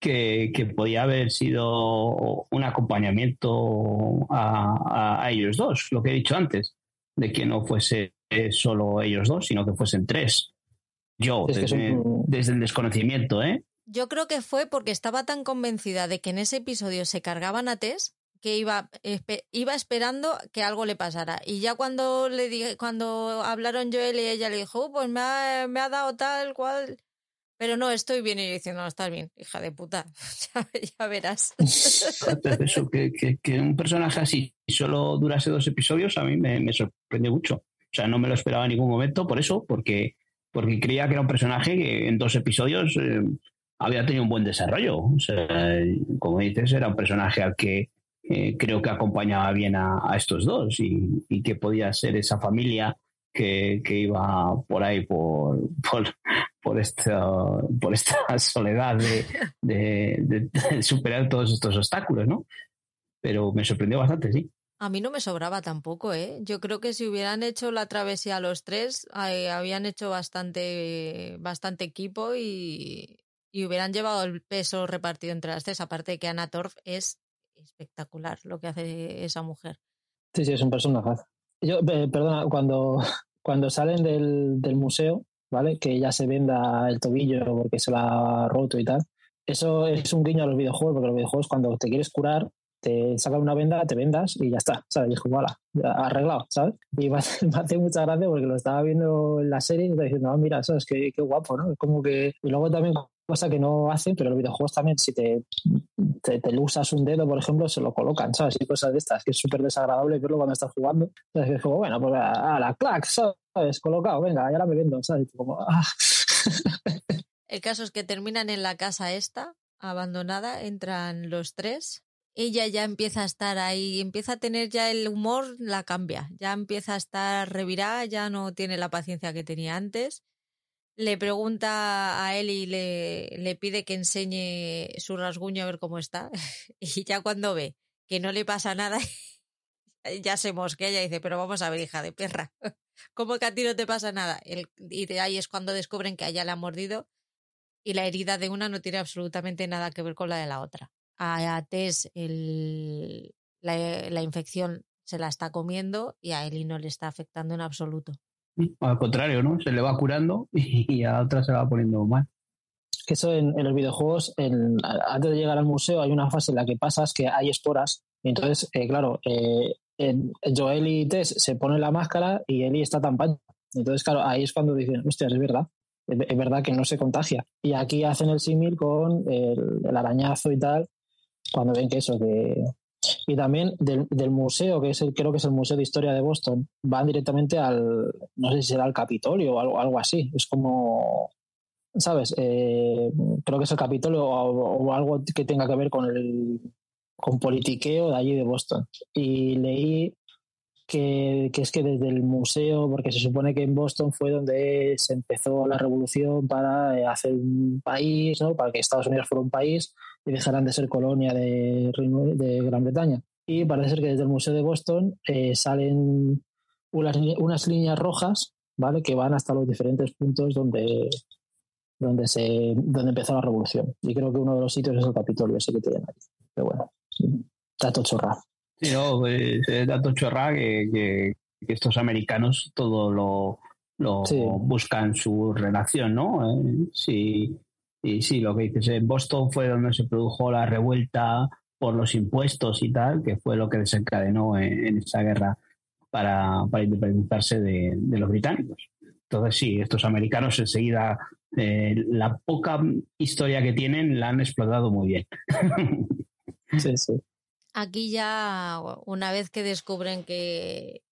que, que podía haber sido un acompañamiento a, a, ellos dos, lo que he dicho antes, de que no fuese solo ellos dos, sino que fuesen tres. Yo, desde, desde el desconocimiento, ¿eh? Yo creo que fue porque estaba tan convencida de que en ese episodio se cargaban a Tess que iba, iba esperando que algo le pasara. Y ya cuando le dije, cuando hablaron Joel y ella le dijo, oh, pues me ha, me ha dado tal cual pero no, estoy bien. Y yo diciendo, no, estás bien, hija de puta. [LAUGHS] ya, verás. [LAUGHS] Eso, que, que, un personaje así solo durase dos episodios a mí me, me, sorprendió mucho. O sea, no me lo esperaba en ningún momento por eso, porque, porque creía que era un personaje que en dos episodios eh, había tenido un buen desarrollo. O sea, como dices, era un personaje al que eh, creo que acompañaba bien a, a estos dos y, que podía ser esa familia que, que iba por ahí por, por, por esta, por esta [LAUGHS] soledad de, superar todos estos obstáculos, ¿no? Pero me sorprendió bastante, sí. A mí no me sobraba tampoco, ¿eh? Yo creo que si hubieran hecho la travesía los tres, eh, habían hecho bastante, bastante equipo y, y, hubieran llevado el peso repartido entre las tres. Aparte de que Anna Torf es espectacular lo que hace esa mujer. Sí, sí, es un personaje. Yo, eh, perdona, cuando, [LAUGHS] cuando salen del, del museo, ¿vale? Que ya se venda el tobillo porque se la ha roto y tal. Eso es un guiño a los videojuegos, porque los videojuegos cuando te quieres curar, te sacan una venda, te vendas y ya está, ¿sabes? Y es como, arreglado, ¿sabes? Y [LAUGHS] me hace, mucha gracia porque lo estaba viendo en la serie y estaba diciendo, ah, mira, ¿sabes? Qué, qué guapo, ¿no? Es como que... Y luego también cosa que no hacen, pero los videojuegos también, si te, te, usas un dedo, por ejemplo, se lo colocan, ¿sabes? Y cosas de estas, que es súper desagradable verlo cuando estás jugando. Entonces es como, bueno, pues a, la clac, ¿sabes? Colocado, venga, ya la me vendo, ¿sabes? Como, ah. [LAUGHS] El caso es que terminan en la casa esta, abandonada, entran los tres. Ella ya empieza a estar ahí, empieza a tener ya el humor, la cambia, ya empieza a estar revirada, ya no tiene la paciencia que tenía antes le pregunta a él y le, le pide que enseñe su rasguño a ver cómo está. [LAUGHS] Y ya cuando ve que no le pasa nada, [LAUGHS] ya se mosquea y dice, pero vamos a ver, hija de perra, [LAUGHS] ¿cómo que a ti no te pasa nada? y de ahí es cuando descubren que ella le ha mordido y la herida de una no tiene absolutamente nada que ver con la de la otra. A Tess el, la, la infección se la está comiendo y a Eli no le está afectando en absoluto. Al contrario, ¿no? Se le va curando [LAUGHS] y a otra se la va poniendo mal. Que eso en, los videojuegos, antes de llegar al museo, hay una fase en la que pasas que hay esporas. Y entonces, eh, claro, eh, Joel y Tess se ponen la máscara y Eli está tan pancha. Entonces, claro, ahí es cuando dicen, hostia, es verdad. Es, verdad que no se contagia. Y aquí hacen el símil con el, el, arañazo y tal, cuando ven que eso, que, y también del, del, museo, que es el, creo que es el Museo de Historia de Boston, van directamente al, no sé si será el Capitolio o algo, algo así. Es como, ¿sabes? Eh, creo que es el Capitolio o, algo que tenga que ver con el con politiqueo de allí de Boston. Y leí que, que, es que desde el museo, porque se supone que en Boston fue donde se empezó la revolución para eh, hacer un país, ¿no? para que Estados Unidos fuera un país y dejaran de ser colonia de, de Gran Bretaña. Y parece ser que desde el Museo de Boston eh, salen unas, unas líneas rojas ¿vale? que van hasta los diferentes puntos donde, donde, se, donde empezó la revolución. Y creo que uno de los sitios es el Capitolio, ese que tienen aquí. Pero bueno, dato chorra. Sí, no, pues, dato chorra que, que, estos americanos todo lo, lo buscan su relación, ¿no? Eh, sí, y sí, lo que dices, en Boston fue donde se produjo la revuelta por los impuestos y tal, que fue lo que desencadenó en, esa guerra para, para independizarse de, de los británicos. Entonces sí, estos americanos enseguida eh, la poca historia que tienen la han explotado muy bien. [LAUGHS] sí, sí. Aquí ya, una vez que descubren que,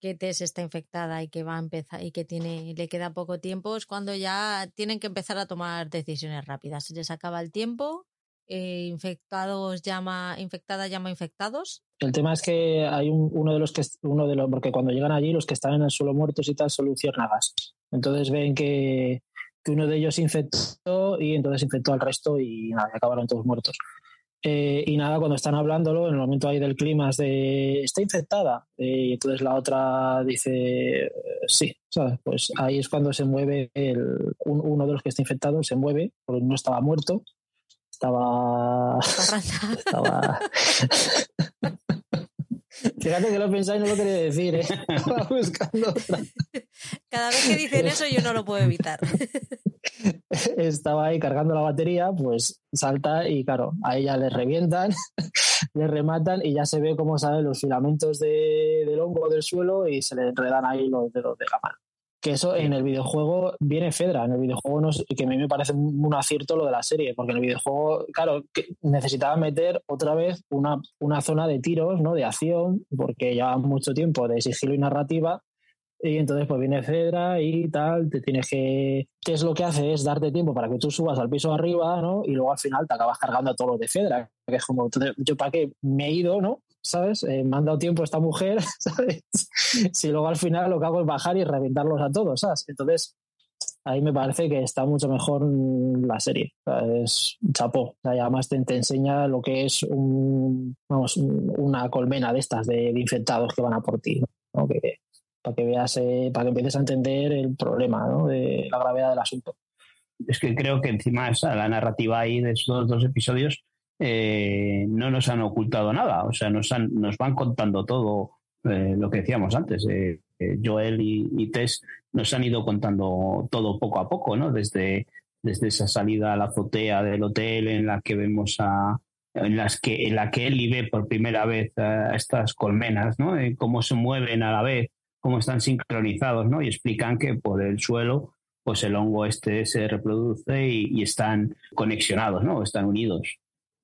que Tess está infectada y que va a empezar y que tiene, le queda poco tiempo, es cuando ya tienen que empezar a tomar decisiones rápidas. Se les acaba el tiempo, eh, infectados llama, infectada llama infectados. El tema es que hay uno de los que uno de los, porque cuando llegan allí los que están en el suelo muertos y tal son luciérnagas. Entonces ven que que uno de ellos infectó y entonces infectó al resto y nada, acabaron todos muertos. Eh, y nada, cuando están hablándolo, en el momento ahí del clima es de, está infectada. Eh, y entonces la otra dice, sí, ¿sabes? Pues ahí es cuando se mueve, el, uno de los que está infectado se mueve, porque no estaba muerto, estaba... estaba... [LAUGHS] [LAUGHS] Fíjate que lo pensáis y no lo quería decir, ¿eh? [LAUGHS] buscando Cada vez que dicen eso yo no lo puedo evitar. [LAUGHS] Estaba ahí cargando la batería, pues salta y claro, a ella le revientan, [LAUGHS] le rematan y ya se ve cómo salen los filamentos de, del hongo del suelo y se le enredan ahí los dedos de la mano que eso en el videojuego viene Fedra. En el videojuego no, que a mí me parece un acierto lo de la serie, porque en el videojuego, claro, necesitaba meter otra vez una, una zona de tiros, ¿no? De acción, porque lleva mucho tiempo de sigilo y narrativa. Y entonces pues viene Fedra y tal, te tienes que... ¿Qué es lo que hace? Es darte tiempo para que tú subas al piso arriba, ¿no? Y luego al final te acabas cargando a todos los de Fedra, que es como, yo para qué me he ido, ¿no? ¿Sabes? Eh, me han dado tiempo esta mujer, [LAUGHS] ¿sabes? si luego al final lo que hago es bajar y reventarlos a todos, ¿sabes? Entonces, ahí me parece que está mucho mejor la serie. Es chapó. Además te, enseña lo que es vamos, una colmena de estas de, infectados que van a por ti, ¿no? que, para que veas, eh, para que empieces a entender el problema, ¿no? de la gravedad del asunto. Es que creo que encima esa, la narrativa ahí de esos dos episodios eh, no nos han ocultado nada, o sea, nos, nos van contando todo eh, lo que decíamos antes. Eh, Joel y, Tess nos han ido contando todo poco a poco, ¿no? Desde, desde esa salida a la azotea del hotel en la que vemos a, en las que en la que Ellie ve por primera vez a estas colmenas, ¿no? cómo se mueven a la vez, cómo están sincronizados, ¿no? Y explican que por el suelo, pues el hongo este se reproduce y, y están conexionados, ¿no? Están unidos.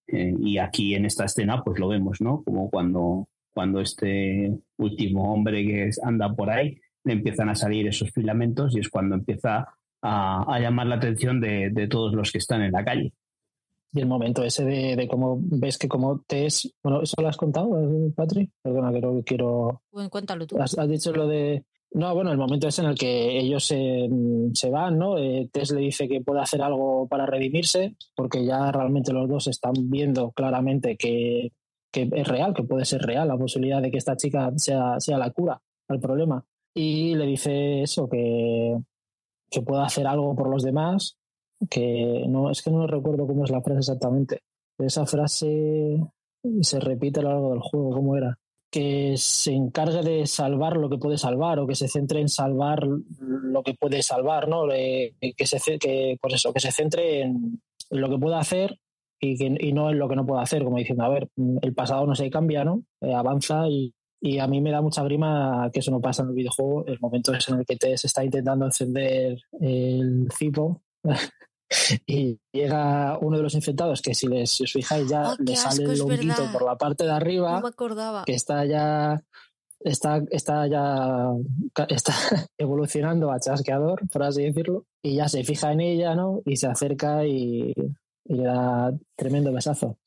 Eh, y aquí en esta escena pues lo vemos, ¿no? Como cuando, cuando este último hombre que anda por ahí le empiezan a salir esos filamentos y es cuando empieza a, llamar la atención de, todos los que están en la calle. Y el momento ese de, cómo ves que como te es... Bueno, ¿eso lo has contado, Patri? Perdona, que quiero... Bueno, cuéntalo tú. has dicho lo de no, bueno, el momento es en el que ellos se, se van, ¿no? Eh, Tess le dice que puede hacer algo para redimirse, porque ya realmente los dos están viendo claramente que, que, es real, que puede ser real la posibilidad de que esta chica sea, sea la cura al problema. Y le dice eso, que, que pueda hacer algo por los demás, que no, es que no recuerdo cómo es la frase exactamente. Esa frase se repite a lo largo del juego, ¿cómo era? Que se encargue de salvar lo que puede salvar o que se centre en salvar lo que puede salvar, ¿no? que se que pues eso, que se centre en, lo que puede hacer y, que, y no en lo que no puede hacer, como diciendo, a ver, el pasado no se cambia, ¿no? Eh, avanza y, y, a mí me da mucha grima que eso no pasa en el videojuego. El momento es en el que te se está intentando encender el cipo [LAUGHS] y llega uno de los infectados que si, les, os fijáis ya oh, le sale el honguito por la parte de arriba que está ya está, está ya está [LAUGHS] evolucionando a chasqueador por así decirlo y ya se fija en ella no y se acerca y, le da tremendo besazo. [LAUGHS]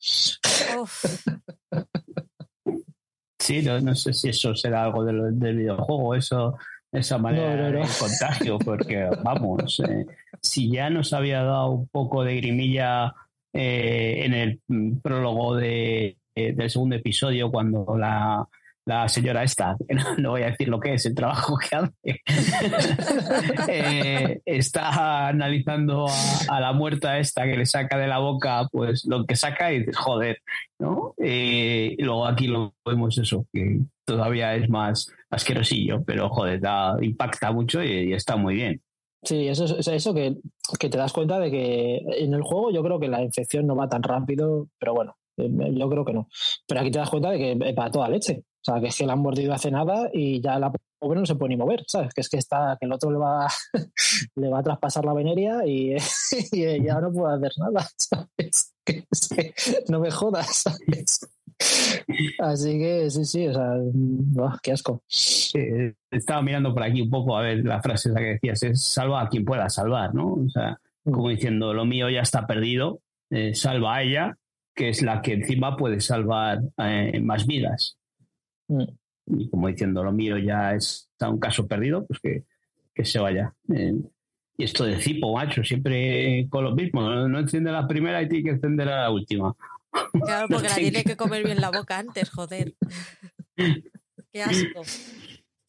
Sí, no, sé si eso será algo del, videojuego, eso, esa manera de contagio, porque vamos, eh, [LAUGHS] si ya nos había dado un poco de grimilla eh, en el prólogo de, del segundo episodio, cuando la, la señora esta, no, voy a decir lo que es, el trabajo que hace, [LAUGHS] eh, está analizando a, la muerta esta que le saca de la boca pues lo que saca y dices, joder, ¿no? Eh, luego aquí lo vemos eso, que todavía es más asquerosillo, pero joder, da, impacta mucho y, está muy bien. Sí, eso es eso que, que te das cuenta de que en el juego yo creo que la infección no va tan rápido, pero bueno, eh, yo creo que no. Pero aquí te das cuenta de que va toda leche. O sea, que es que la han mordido hace nada y ya la pobre no se puede ni mover, ¿sabes? Que es que está, que el otro le va, [LAUGHS] le va a traspasar la veneria y, [LAUGHS] ya no puede hacer nada, [LAUGHS] ¿sabes? Que, no me jodas, ¿sabes? Así que sí, sí, o sea, qué asco. estaba mirando por aquí un poco a ver la frase esa que decías, es salva a quien pueda salvar, ¿no? O sea, mm. como diciendo, lo mío ya está perdido, eh, salva a ella, que es la que encima puede salvar eh, más vidas. Mm. Y como diciendo, lo mío ya está un caso perdido, pues que, se vaya. Eh, y esto de Cipo, macho, siempre con lo mismo. No, enciende la primera y tiene que encender la última. Claro, porque la [LAUGHS] tiene que comer bien la boca antes, joder. Qué asco.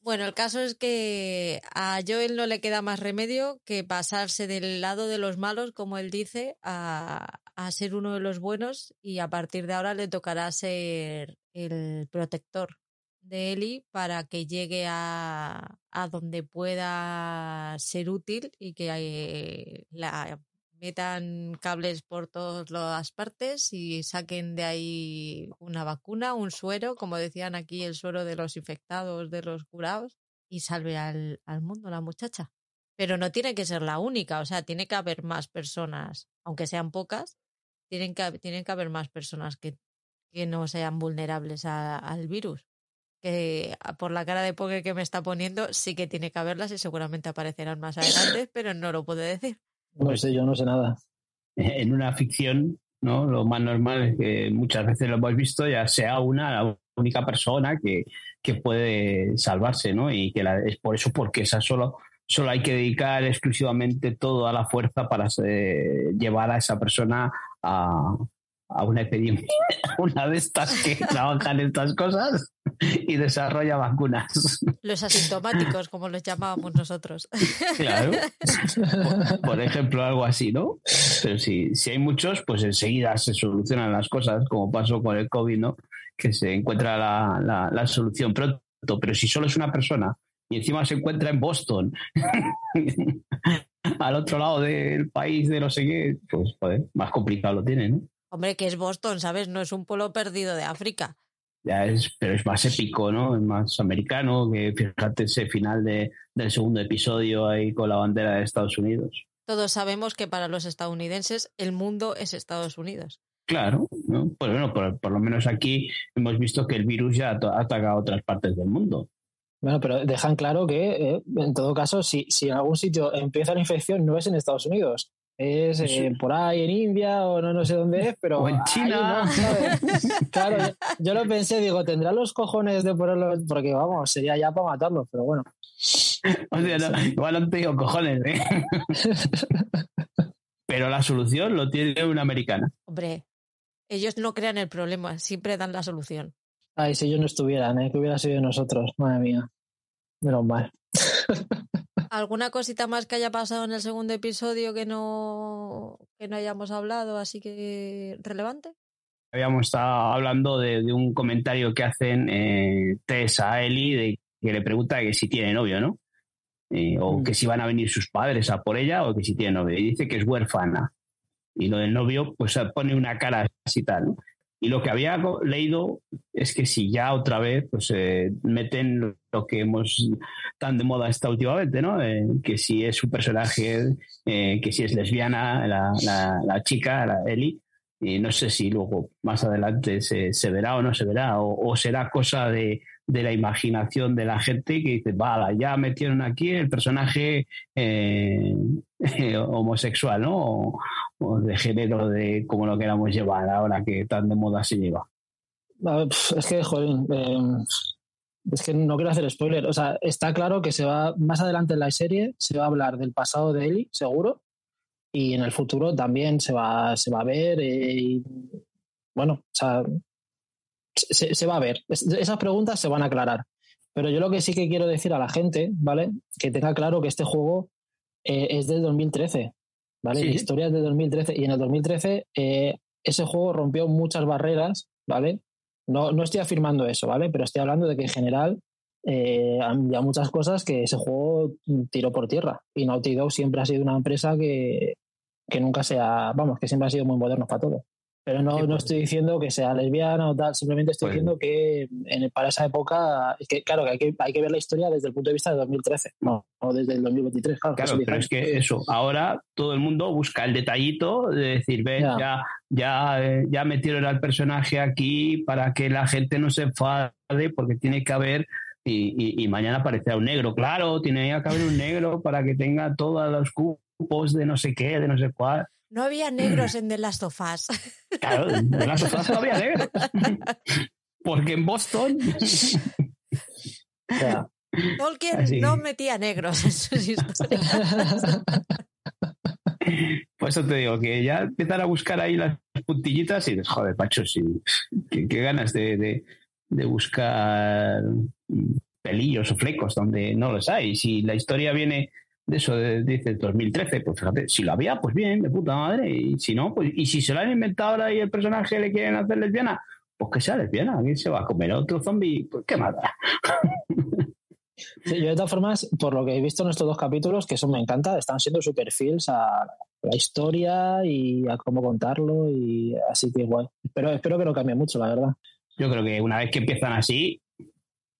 Bueno, el caso es que a Joel no le queda más remedio que pasarse del lado de los malos, como él dice, a, a ser uno de los buenos y a partir de ahora le tocará ser el protector de Eli para que llegue a, a donde pueda ser útil y que eh, la metan cables por todas partes y saquen de ahí una vacuna, un suero, como decían aquí, el suero de los infectados, de los curados, y salve al, al mundo la muchacha. Pero no tiene que ser la única, o sea, tiene que haber más personas, aunque sean pocas, tienen que, tienen que haber más personas que, que no sean vulnerables al virus que por la cara de poker que me está poniendo, sí que tiene que haberlas y seguramente aparecerán más adelante, pero no lo puedo decir. No sé, yo no sé nada. En una ficción, ¿no? Lo más normal es que muchas veces lo hemos visto, ya sea una, la única persona que, que puede salvarse, ¿no? Y que es por eso, porque esa solo, solo hay que dedicar exclusivamente toda la fuerza para llevar a esa persona a, a una epidemia, [LAUGHS] una de estas que [LAUGHS] trabajan estas cosas y desarrolla vacunas. Los asintomáticos, como los llamábamos nosotros. Claro. [LAUGHS] Por, ejemplo, algo así, ¿no? Pero si, si hay muchos, pues enseguida se solucionan las cosas, como pasó con el COVID, ¿no? Que se encuentra la, la, la solución pronto. Pero si solo es una persona y encima se encuentra en Boston, al otro lado del país de no sé qué, pues joder, más complicado lo tiene, ¿no? Hombre, que es Boston, ¿sabes? No es un pueblo perdido de África. Ya es, pero es más épico, ¿no? Es más americano, que fíjate ese final de, del segundo episodio ahí con la bandera de Estados Unidos. Todos sabemos que para los estadounidenses el mundo es Estados Unidos. Claro, ¿no? Pues bueno, por, lo menos aquí hemos visto que el virus ya ha atacado otras partes del mundo. Bueno, pero dejan claro que, eh, en todo caso, si, si en algún sitio empieza la infección, no es en Estados Unidos, es eh, por ahí en India o no, no sé dónde es, pero. O en China. [LAUGHS] claro, yo, lo pensé, digo, tendrá los cojones de ponerlo, porque vamos, sería ya para matarlos, pero bueno. O sea, no, igual no te digo cojones, ¿eh? [LAUGHS] pero la solución lo tiene una americana. Hombre, ellos no crean el problema, siempre dan la solución. Ay, si ellos no estuvieran, ¿eh? que hubiera sido nosotros, madre mía. Menos mal. [LAUGHS] ¿Alguna cosita más que haya pasado en el segundo episodio que no, que no hayamos hablado, así que relevante? Habíamos estado hablando de, un comentario que hacen eh, Tess a Eli, de, que le pregunta que si tiene novio, ¿no? Eh, o mm. que si van a venir sus padres a por ella, o que si tiene novio. Y dice que es huérfana. Y lo del novio, pues pone una cara así tal, ¿no? Y lo que había leído es que si ya otra vez pues eh, meten lo que hemos tan de moda esta últimamente, ¿no? Eh, que si es un personaje, eh, que si es lesbiana, la, la, chica, la Eli, y no sé si luego más adelante se, se verá o no se verá, o, será cosa de, de, la imaginación de la gente que dice, vale, ya metieron aquí el personaje [LAUGHS] homosexual, ¿no? o de género, de cómo lo queramos llevar ahora que tan de moda se lleva. es que, joder, em, es que no quiero hacer spoiler. O sea, está claro que se va, más adelante en la serie, se va a hablar del pasado de Ellie, seguro. Y en el futuro también se va, se va a ver. Eh, y, bueno, o sea, se, va a ver. esas preguntas se van a aclarar. Pero yo lo que sí que quiero decir a la gente, ¿vale? Que tenga claro que este juego eh, es del 2013, ¿vale? La historia es de 2013 y en el 2013 eh, ese juego rompió muchas barreras, ¿vale? No, no estoy afirmando eso, ¿vale? Pero estoy hablando de que en general eh, hay muchas cosas que ese juego tiró por tierra. Y Naughty Dog siempre ha sido una empresa que, que nunca sea, vamos, que siempre ha sido muy moderno para todo. Pero no, no estoy diciendo que sea lesbiana o tal, simplemente estoy diciendo que en, para esa época, que, claro, que hay, que hay que ver la historia desde el punto de vista de 2013, no, o desde el 2023, claro. Claro, pero es que eso, ahora todo el mundo busca el detallito de decir, ve, ya, ya, ya, metieron al personaje aquí para que la gente no se enfade, porque tiene que haber y, y, mañana aparecerá un negro. Claro, tiene que haber un negro para que tenga todos los cupos de no sé qué, de no sé cuál. No había negros en The Last of Us. [LAUGHS] Claro, en The Last of Us no había negros. Porque en Boston. [LAUGHS] Tolkien no metía negros en sus historias. [LAUGHS] Por eso te digo que ya empezar a buscar ahí las puntillitas y dices, joder, Pacho, sí, qué, ganas de, de, buscar pelillos o flecos donde no los hay. Si la historia viene de eso dice 2013, pues fíjate, si lo había, pues bien, de puta madre, y si no, pues, y si se lo han inventado ahora y el personaje le quieren hacer lesbiana, pues que sea lesbiana, ¿quién se va a comer otro zombie? Pues qué mata. yo de todas formas, por lo que he visto en estos dos capítulos, que eso me encanta, están siendo super fiels a la historia y a cómo contarlo, y así que guay. Pero espero que no cambie mucho, la verdad. Yo creo que una vez que empiezan así,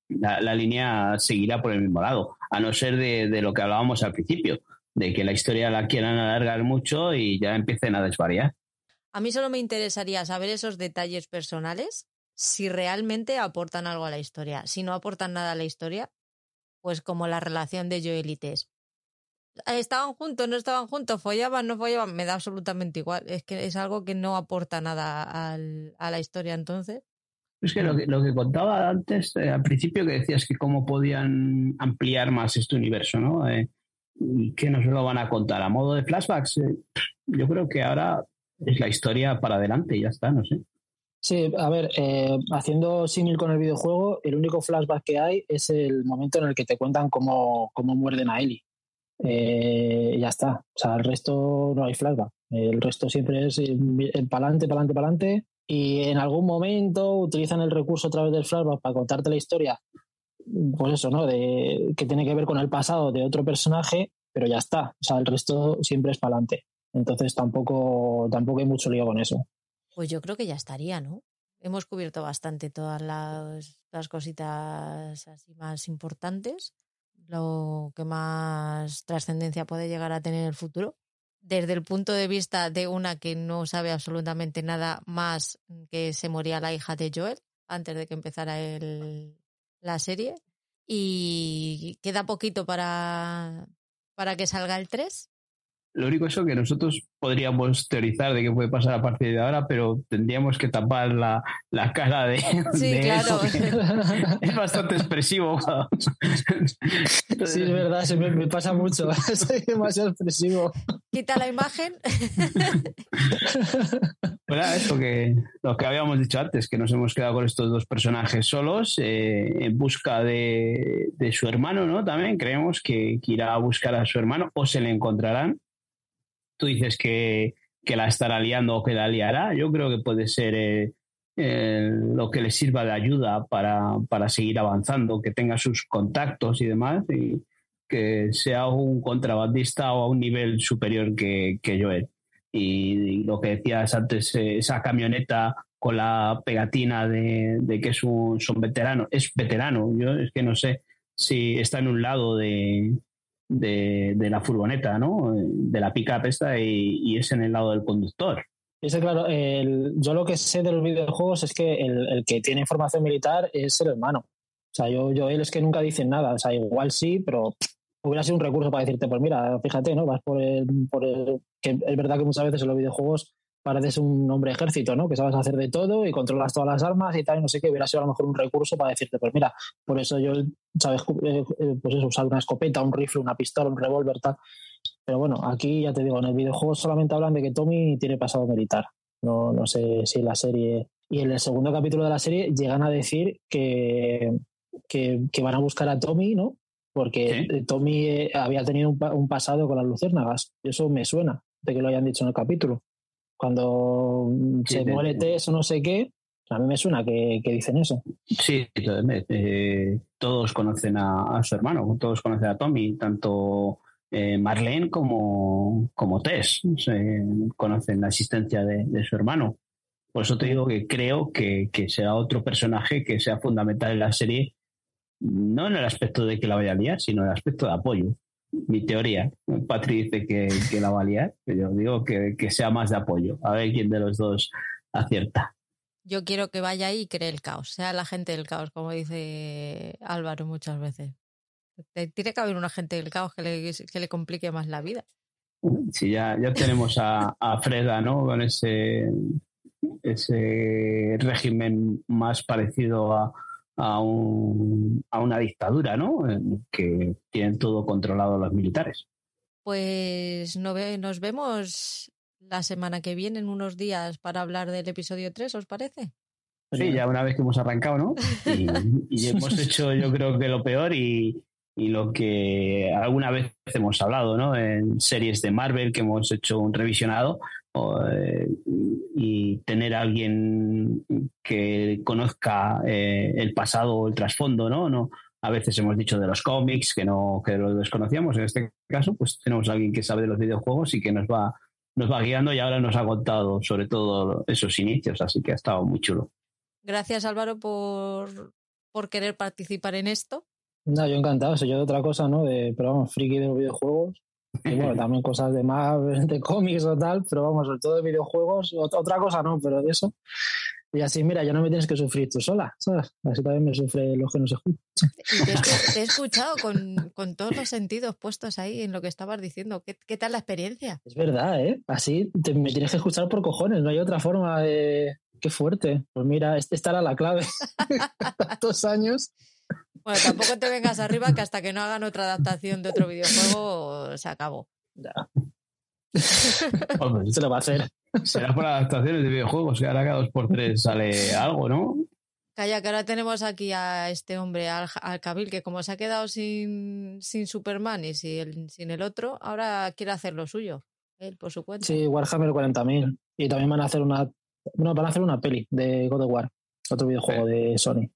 la, línea seguirá por el mismo lado, a no ser de, lo que hablábamos al principio, de que la historia la quieran alargar mucho y ya empiecen a desvariar. A mí solo me interesaría saber esos detalles personales, si realmente aportan algo a la historia. Si no aportan nada a la historia, pues como la relación de Joel y Tess. Estaban juntos, no estaban juntos, follaban, no follaban, me da absolutamente igual. Es que es algo que no aporta nada a la historia entonces. Es que lo que, lo que contaba antes, eh, al principio, que decías que cómo podían ampliar más este universo, ¿no? Eh, y que nos lo van a contar a modo de flashbacks. Eh, yo creo que ahora es la historia para adelante y ya está, no sé. Sí, a ver, haciendo símil con el videojuego, el único flashback que hay es el momento en el que te cuentan cómo, cómo muerden a Ellie. y ya está. O sea, el resto no hay flashback. El resto siempre es el pa'lante, pa'lante, pa'lante y en algún momento utilizan el recurso a través del flashback para contarte la historia, pues eso, ¿no? De, que tiene que ver con el pasado de otro personaje, pero ya está. O sea, el resto siempre es para adelante. Entonces tampoco, tampoco hay mucho lío con eso. Pues yo creo que ya estaría, ¿no? Hemos cubierto bastante todas las, las cositas así más importantes, lo que más trascendencia puede llegar a tener en el futuro desde el punto de vista de una que no sabe absolutamente nada más que se moría la hija de Joel antes de que empezara el, la serie. Y queda poquito para, para que salga el 3. Lo único es que nosotros podríamos teorizar de qué puede pasar a partir de ahora, pero tendríamos que tapar la, la cara de. Sí, claro. [LAUGHS] Es bastante expresivo. Sí, es verdad, se me, pasa mucho. [LAUGHS] Soy demasiado expresivo. Quita la imagen. [LAUGHS] Bueno, esto que lo que habíamos dicho antes, que nos hemos quedado con estos dos personajes solos eh, en busca de, de, su hermano, ¿no? También creemos que, que irá a buscar a su hermano o se le encontrarán tú dices que, la estará liando o que la liará, yo creo que puede ser eh, eh, lo que le sirva de ayuda para, seguir avanzando, que tenga sus contactos y demás, y que sea un contrabandista o a un nivel superior que, que Joel. Y, lo que decías antes, eh, esa camioneta con la pegatina de, que es un son veterano, es veterano, yo es que no sé si está en un lado de, de, la furgoneta, ¿no? De la pick-up esta y, es en el lado del conductor. Ese, claro, yo lo que sé de los videojuegos es que el, que tiene información militar es el hermano. O sea, yo, yo él es que nunca dicen nada. O sea, igual sí, pero hubiera sido un recurso para decirte, pues mira, fíjate, ¿no? Vas por el, por el... que es verdad que muchas veces en los videojuegos pareces un hombre ejército, ¿no? Que sabes hacer de todo y controlas todas las armas y tal, y no sé qué, hubiera sido a lo mejor un recurso para decirte, pues mira, por eso yo, sabes, eh, eh, pues eso, usar una escopeta, un rifle, una pistola, un revólver, tal. Pero bueno, aquí ya te digo, en el videojuego solamente hablan de que Tommy tiene pasado militar. No, no sé si la serie. Y en el segundo capítulo de la serie llegan a decir que, que, van a buscar a Tommy, ¿no? Porque Tommy eh, había tenido un, pasado con las luciérnagas. Eso me suena de que lo hayan dicho en el capítulo. Cuando se muere Tess o no sé qué, a mí me suena que, dicen eso. Sí, eh, todos conocen a, su hermano, todos conocen a Tommy, tanto eh, Marlene como, como Tess conocen la existencia de, su hermano. Por eso te digo que creo que, que, sea otro personaje que sea fundamental en la serie, no en el aspecto de que la vaya a liar, sino en el aspecto de apoyo. Mi teoría. Patri dice que, que la va a liar, pero yo digo que, que sea más de apoyo. A ver quién de los dos acierta. Yo quiero que vaya ahí y cree el caos, sea la gente del caos, como dice Álvaro muchas veces. Tiene que haber un agente del caos que le, que le complique más la vida. Sí, ya, ya tenemos a, a Freda, ¿no? Con ese, ese régimen más parecido a, a, un, a una dictadura, ¿no? Que tienen todo controlado los militares. Pues nos vemos la semana que viene, en unos días, para hablar del episodio 3, ¿os parece? Sí, ya una vez que hemos arrancado, ¿no? [LAUGHS] y hemos hecho, yo creo que lo peor y, y lo que alguna vez hemos hablado, ¿no? En series de Marvel que hemos hecho un revisionado eh, y tener a alguien que conozca eh, el pasado o el trasfondo, ¿no? ¿no? A veces hemos dicho de los cómics que no que lo desconocíamos. En este caso, pues tenemos a alguien que sabe de los videojuegos y que nos va nos va guiando y ahora nos ha contado sobre todo esos inicios, así que ha estado muy chulo. Gracias Álvaro por, por querer participar en esto no, yo encantado, soy yo de otra cosa, ¿no? De, pero vamos, friki de los videojuegos. Y bueno, [LAUGHS] también cosas de más, [LAUGHS] de cómics o tal, pero vamos, sobre todo de videojuegos, otra cosa no, pero de eso. Y así, mira, ya no me tienes que sufrir tú sola, ¿sabes? Así también me sufre los que no se escuchan. Te, he [LAUGHS] escuchado con, con, todos los sentidos puestos ahí en lo que estabas diciendo. ¿Qué, qué tal la experiencia? Es verdad, ¿eh? Así me tienes que escuchar por cojones, no hay otra forma de... Qué fuerte. Pues mira, esta era la clave. Tantos años bueno, tampoco te vengas arriba que hasta que no hagan otra adaptación de otro videojuego se acabó. Ya. [LAUGHS] se lo va a hacer. Será por adaptaciones de videojuegos, que ahora cada dos por tres sale algo, ¿no? Calla, que ahora tenemos aquí a este hombre, al, al Kabil, que como se ha quedado sin, sin Superman y sin, sin el otro, ahora quiere hacer lo suyo, él por su cuenta. Sí, Warhammer 40.000. Y también van a hacer una, bueno, van a hacer una peli de God of War, otro videojuego de Sony.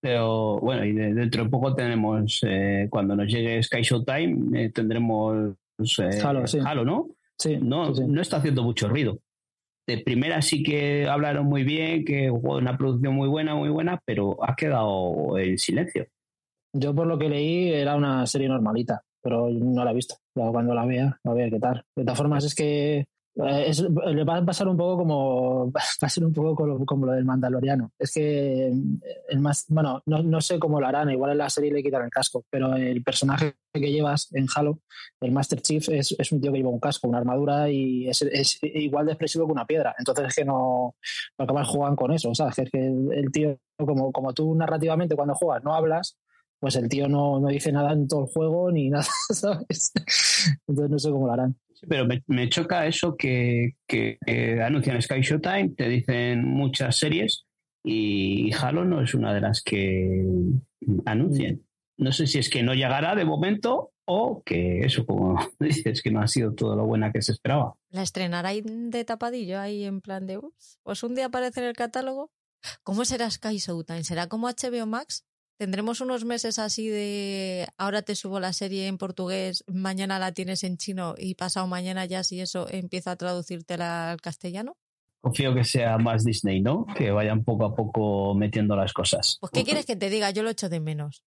Pero bueno, y dentro de poco tenemos, eh, cuando nos llegue Sky Showtime, eh, tendremos eh, Halo, ¿no? Sí no, no está haciendo mucho ruido. De primera sí que hablaron muy bien, que una producción muy buena, muy buena, pero ha quedado en silencio. Yo por lo que leí era una serie normalita, pero no la he visto. Cuando la vea, a ver qué tal. De todas formas es que eh, le va a pasar un poco como [LAUGHS] va a ser un poco como, lo del Mandaloriano. Es que eh, el más, bueno, no, no, sé cómo lo harán, igual en la serie le quitan el casco, pero el personaje que llevas en Halo, el Master Chief, es, es un tío que lleva un casco, una armadura y es, es, igual de expresivo que una piedra. Entonces es que no, no acabas jugando con eso, ¿sabes? Es que el, tío, como, como tú narrativamente cuando juegas no hablas, pues el tío no, no dice nada en todo el juego ni [LAUGHS] nada, ¿sabes? Entonces no sé cómo lo harán pero me, choca eso que, que, anuncian Sky Showtime, te dicen muchas series y Halo no es una de las que anuncian. No sé si es que no llegará de momento o que eso, como [LAUGHS] dices, que no ha sido todo lo buena que se esperaba. ¿La estrenará de tapadillo ahí en plan de, pues un día aparece en el catálogo? ¿Cómo será Sky Showtime? ¿Será como HBO Max? Tendremos unos meses así de ahora te subo la serie en portugués, mañana la tienes en chino y pasado mañana ya si eso empieza a traducírtela al castellano. Confío que sea más Disney, ¿no? Que vayan poco a poco metiendo las cosas. Pues ¿qué quieres que te diga? Yo lo echo de menos.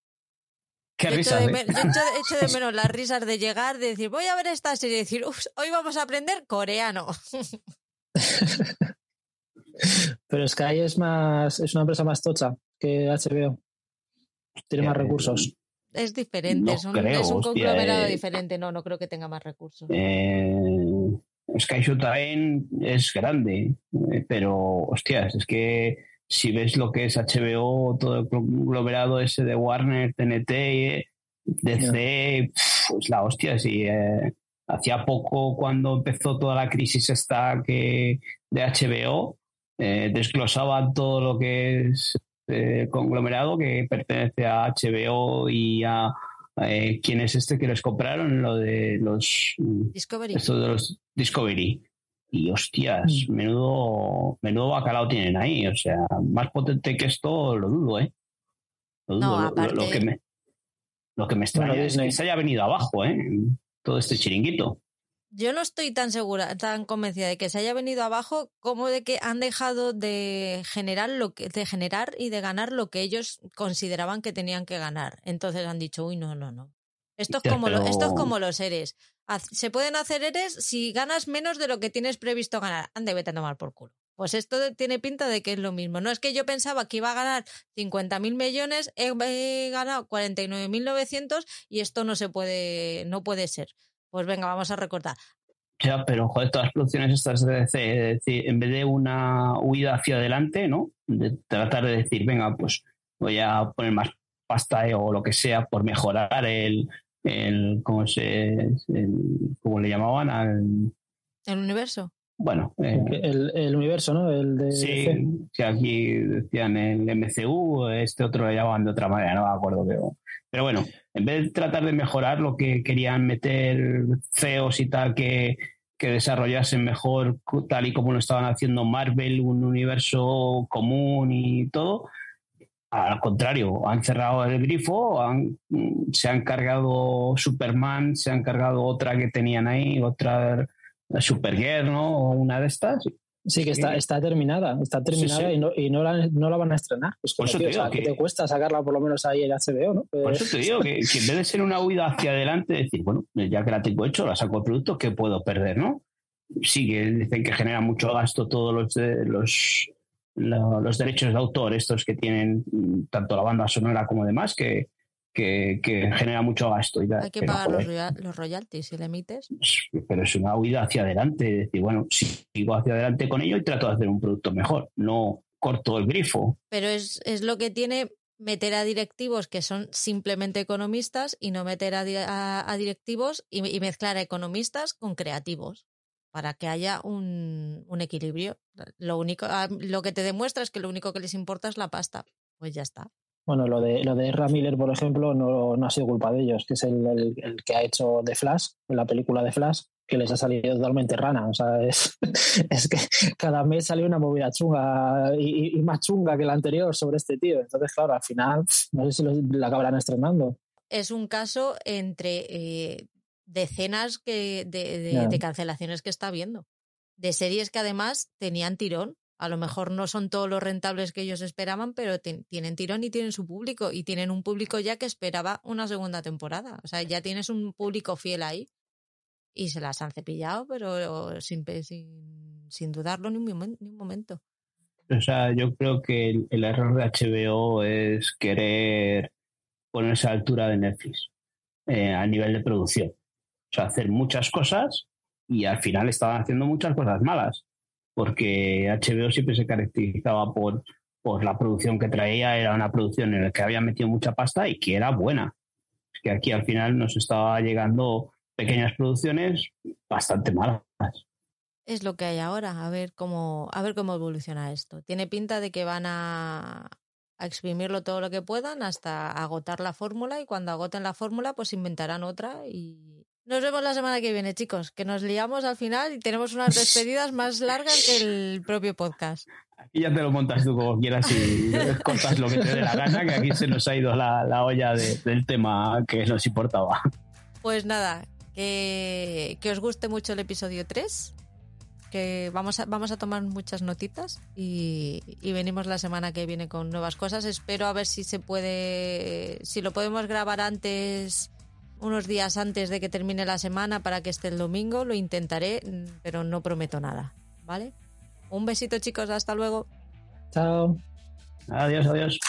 Qué risas. ¿eh? Yo [LAUGHS] echo de, menos las risas de llegar, de decir, voy a ver esta serie y decir, hoy vamos a aprender coreano. [LAUGHS] Pero Sky es más, es una empresa más tocha que HBO. Tiene más eh, recursos. Es diferente, es un conglomerado eh. diferente. No, no creo que tenga más recursos. Eh, Sky también es grande, eh, pero hostias, es que si ves lo que es HBO, todo el conglomerado ese de Warner, TNT, DC, pues la hostia, si eh, hacía poco cuando empezó toda la crisis esta que de HBO, eh, desglosaba todo lo que es eh, conglomerado que pertenece a HBO y a eh, quién es este que les compraron, lo de los Discovery. Esto de los Discovery. Y hostias, Mm. menudo, menudo bacalao tienen ahí. O sea, más potente que esto lo dudo, ¿eh? Lo No, que me, lo que me extraña Bueno, es que se haya venido abajo, ¿eh? Todo este chiringuito. Yo no estoy tan segura, tan convencida de que se haya venido abajo como de que han dejado de generar lo que, de generar y de ganar lo que ellos consideraban que tenían que ganar. Entonces han dicho, uy, no, no, no. Esto es como, lo- esto es como los eres. Se pueden hacer eres si ganas menos de lo que tienes previsto ganar. Ande, vete a tomar por culo. Pues esto tiene pinta de que es lo mismo. No es que yo pensaba que iba a ganar 50.000 millones, he, he ganado 49.900 y esto no se puede, no puede ser. Pues venga, vamos a recortar. Ya, pero joder, todas las producciones estas de DC, es decir, en vez de una huida hacia adelante, ¿no? De tratar de decir, venga, pues voy a poner más pasta eh, o lo que sea por mejorar el, el ¿cómo se, el- cómo le llamaban? Al, ¿El universo? bueno, eh, El, el universo, ¿no? El de sí, DC. que aquí decían el MCU, este otro lo llamaban de otra manera, no me acuerdo, pero, pero bueno, en vez de tratar de mejorar lo que querían meter CEOs y tal que, que desarrollasen mejor tal y como lo estaban haciendo Marvel, un universo común y todo, al contrario, han cerrado el grifo, se han cargado Superman, se han cargado otra que tenían ahí, otra Supergirl, ¿no? Una de estas. Sí, que está, Sí. está terminada, está terminada sí. y, no, y no, la, no la van a estrenar. Pues Por eso tío, te o sea, digo ¿qué que- te cuesta sacarla por lo menos ahí en HBO, no? Por Pues- eso te digo [LAUGHS] que, que en vez de ser una huida hacia adelante, decir, bueno, ya que la tengo hecho, la saco el producto, ¿qué puedo perder, no? Sí, que dicen que genera mucho gasto todos los, de- los, lo- los derechos de autor, estos que tienen mm, tanto la banda sonora como demás, que, que, que genera mucho gasto. Y. Hay que pagar los, los royalties si le emites. pero es una huida hacia adelante, decir, bueno, sigo hacia adelante con ello y trato de hacer un producto mejor, no corto el grifo. Pero es, es lo que tiene meter a directivos que son simplemente economistas y no meter a, di- a- a directivos y, y mezclar a economistas con creativos para que haya un, un equilibrio. Lo único, ah, lo que te demuestra es que lo único que les importa es la pasta. Pues ya está. Bueno, lo de, lo de Ezra Miller, por ejemplo, no, no ha sido culpa de ellos, que es el, el- el que ha hecho The Flash, la película de Flash, que les ha salido totalmente rana. O sea, es, [LAUGHS] es que cada mes sale una movida chunga y, más chunga que la anterior sobre este tío. Entonces, claro, al final, no sé si lo- la acabarán estrenando. Es un caso entre eh, decenas que, de, de- de cancelaciones que está habiendo. De series que además tenían tirón. A lo mejor no son todos los rentables que ellos esperaban, pero tienen tirón y tienen su público. Y tienen un público ya que esperaba una segunda temporada. O sea, ya tienes un público fiel ahí. Y se las han cepillado, pero sin, sin, sin dudarlo ni un, ni un momento. O sea, yo creo que el, el error de HBO es querer ponerse a la altura de Netflix eh, a nivel de producción. O sea, hacer muchas cosas y al final estaban haciendo muchas cosas malas, porque HBO siempre se caracterizaba por, por la producción que traía, era una producción en la que había metido mucha pasta y que era buena. Es que aquí al final nos estaba llegando pequeñas producciones bastante malas. Es lo que hay ahora, a ver cómo, a ver cómo evoluciona esto. Tiene pinta de que van a, a exprimirlo todo lo que puedan hasta agotar la fórmula y cuando agoten la fórmula pues inventarán otra y nos vemos la semana que viene, chicos, que nos liamos al final y tenemos unas [LAUGHS] despedidas más largas que el propio podcast. Y ya te lo montas tú como quieras y [LAUGHS] cortas lo que te dé la gana, que aquí se nos ha ido la, la olla de- del tema que nos importaba. Pues nada, que, que os guste mucho el episodio 3, que vamos a, vamos a tomar muchas notitas y, y venimos la semana que viene con nuevas cosas. Espero a ver si se puede, si lo podemos grabar antes, unos días antes de que termine la semana para que esté el domingo. Lo intentaré, pero no prometo nada, ¿vale? Un besito chicos, hasta luego. Chao. Adiós, adiós.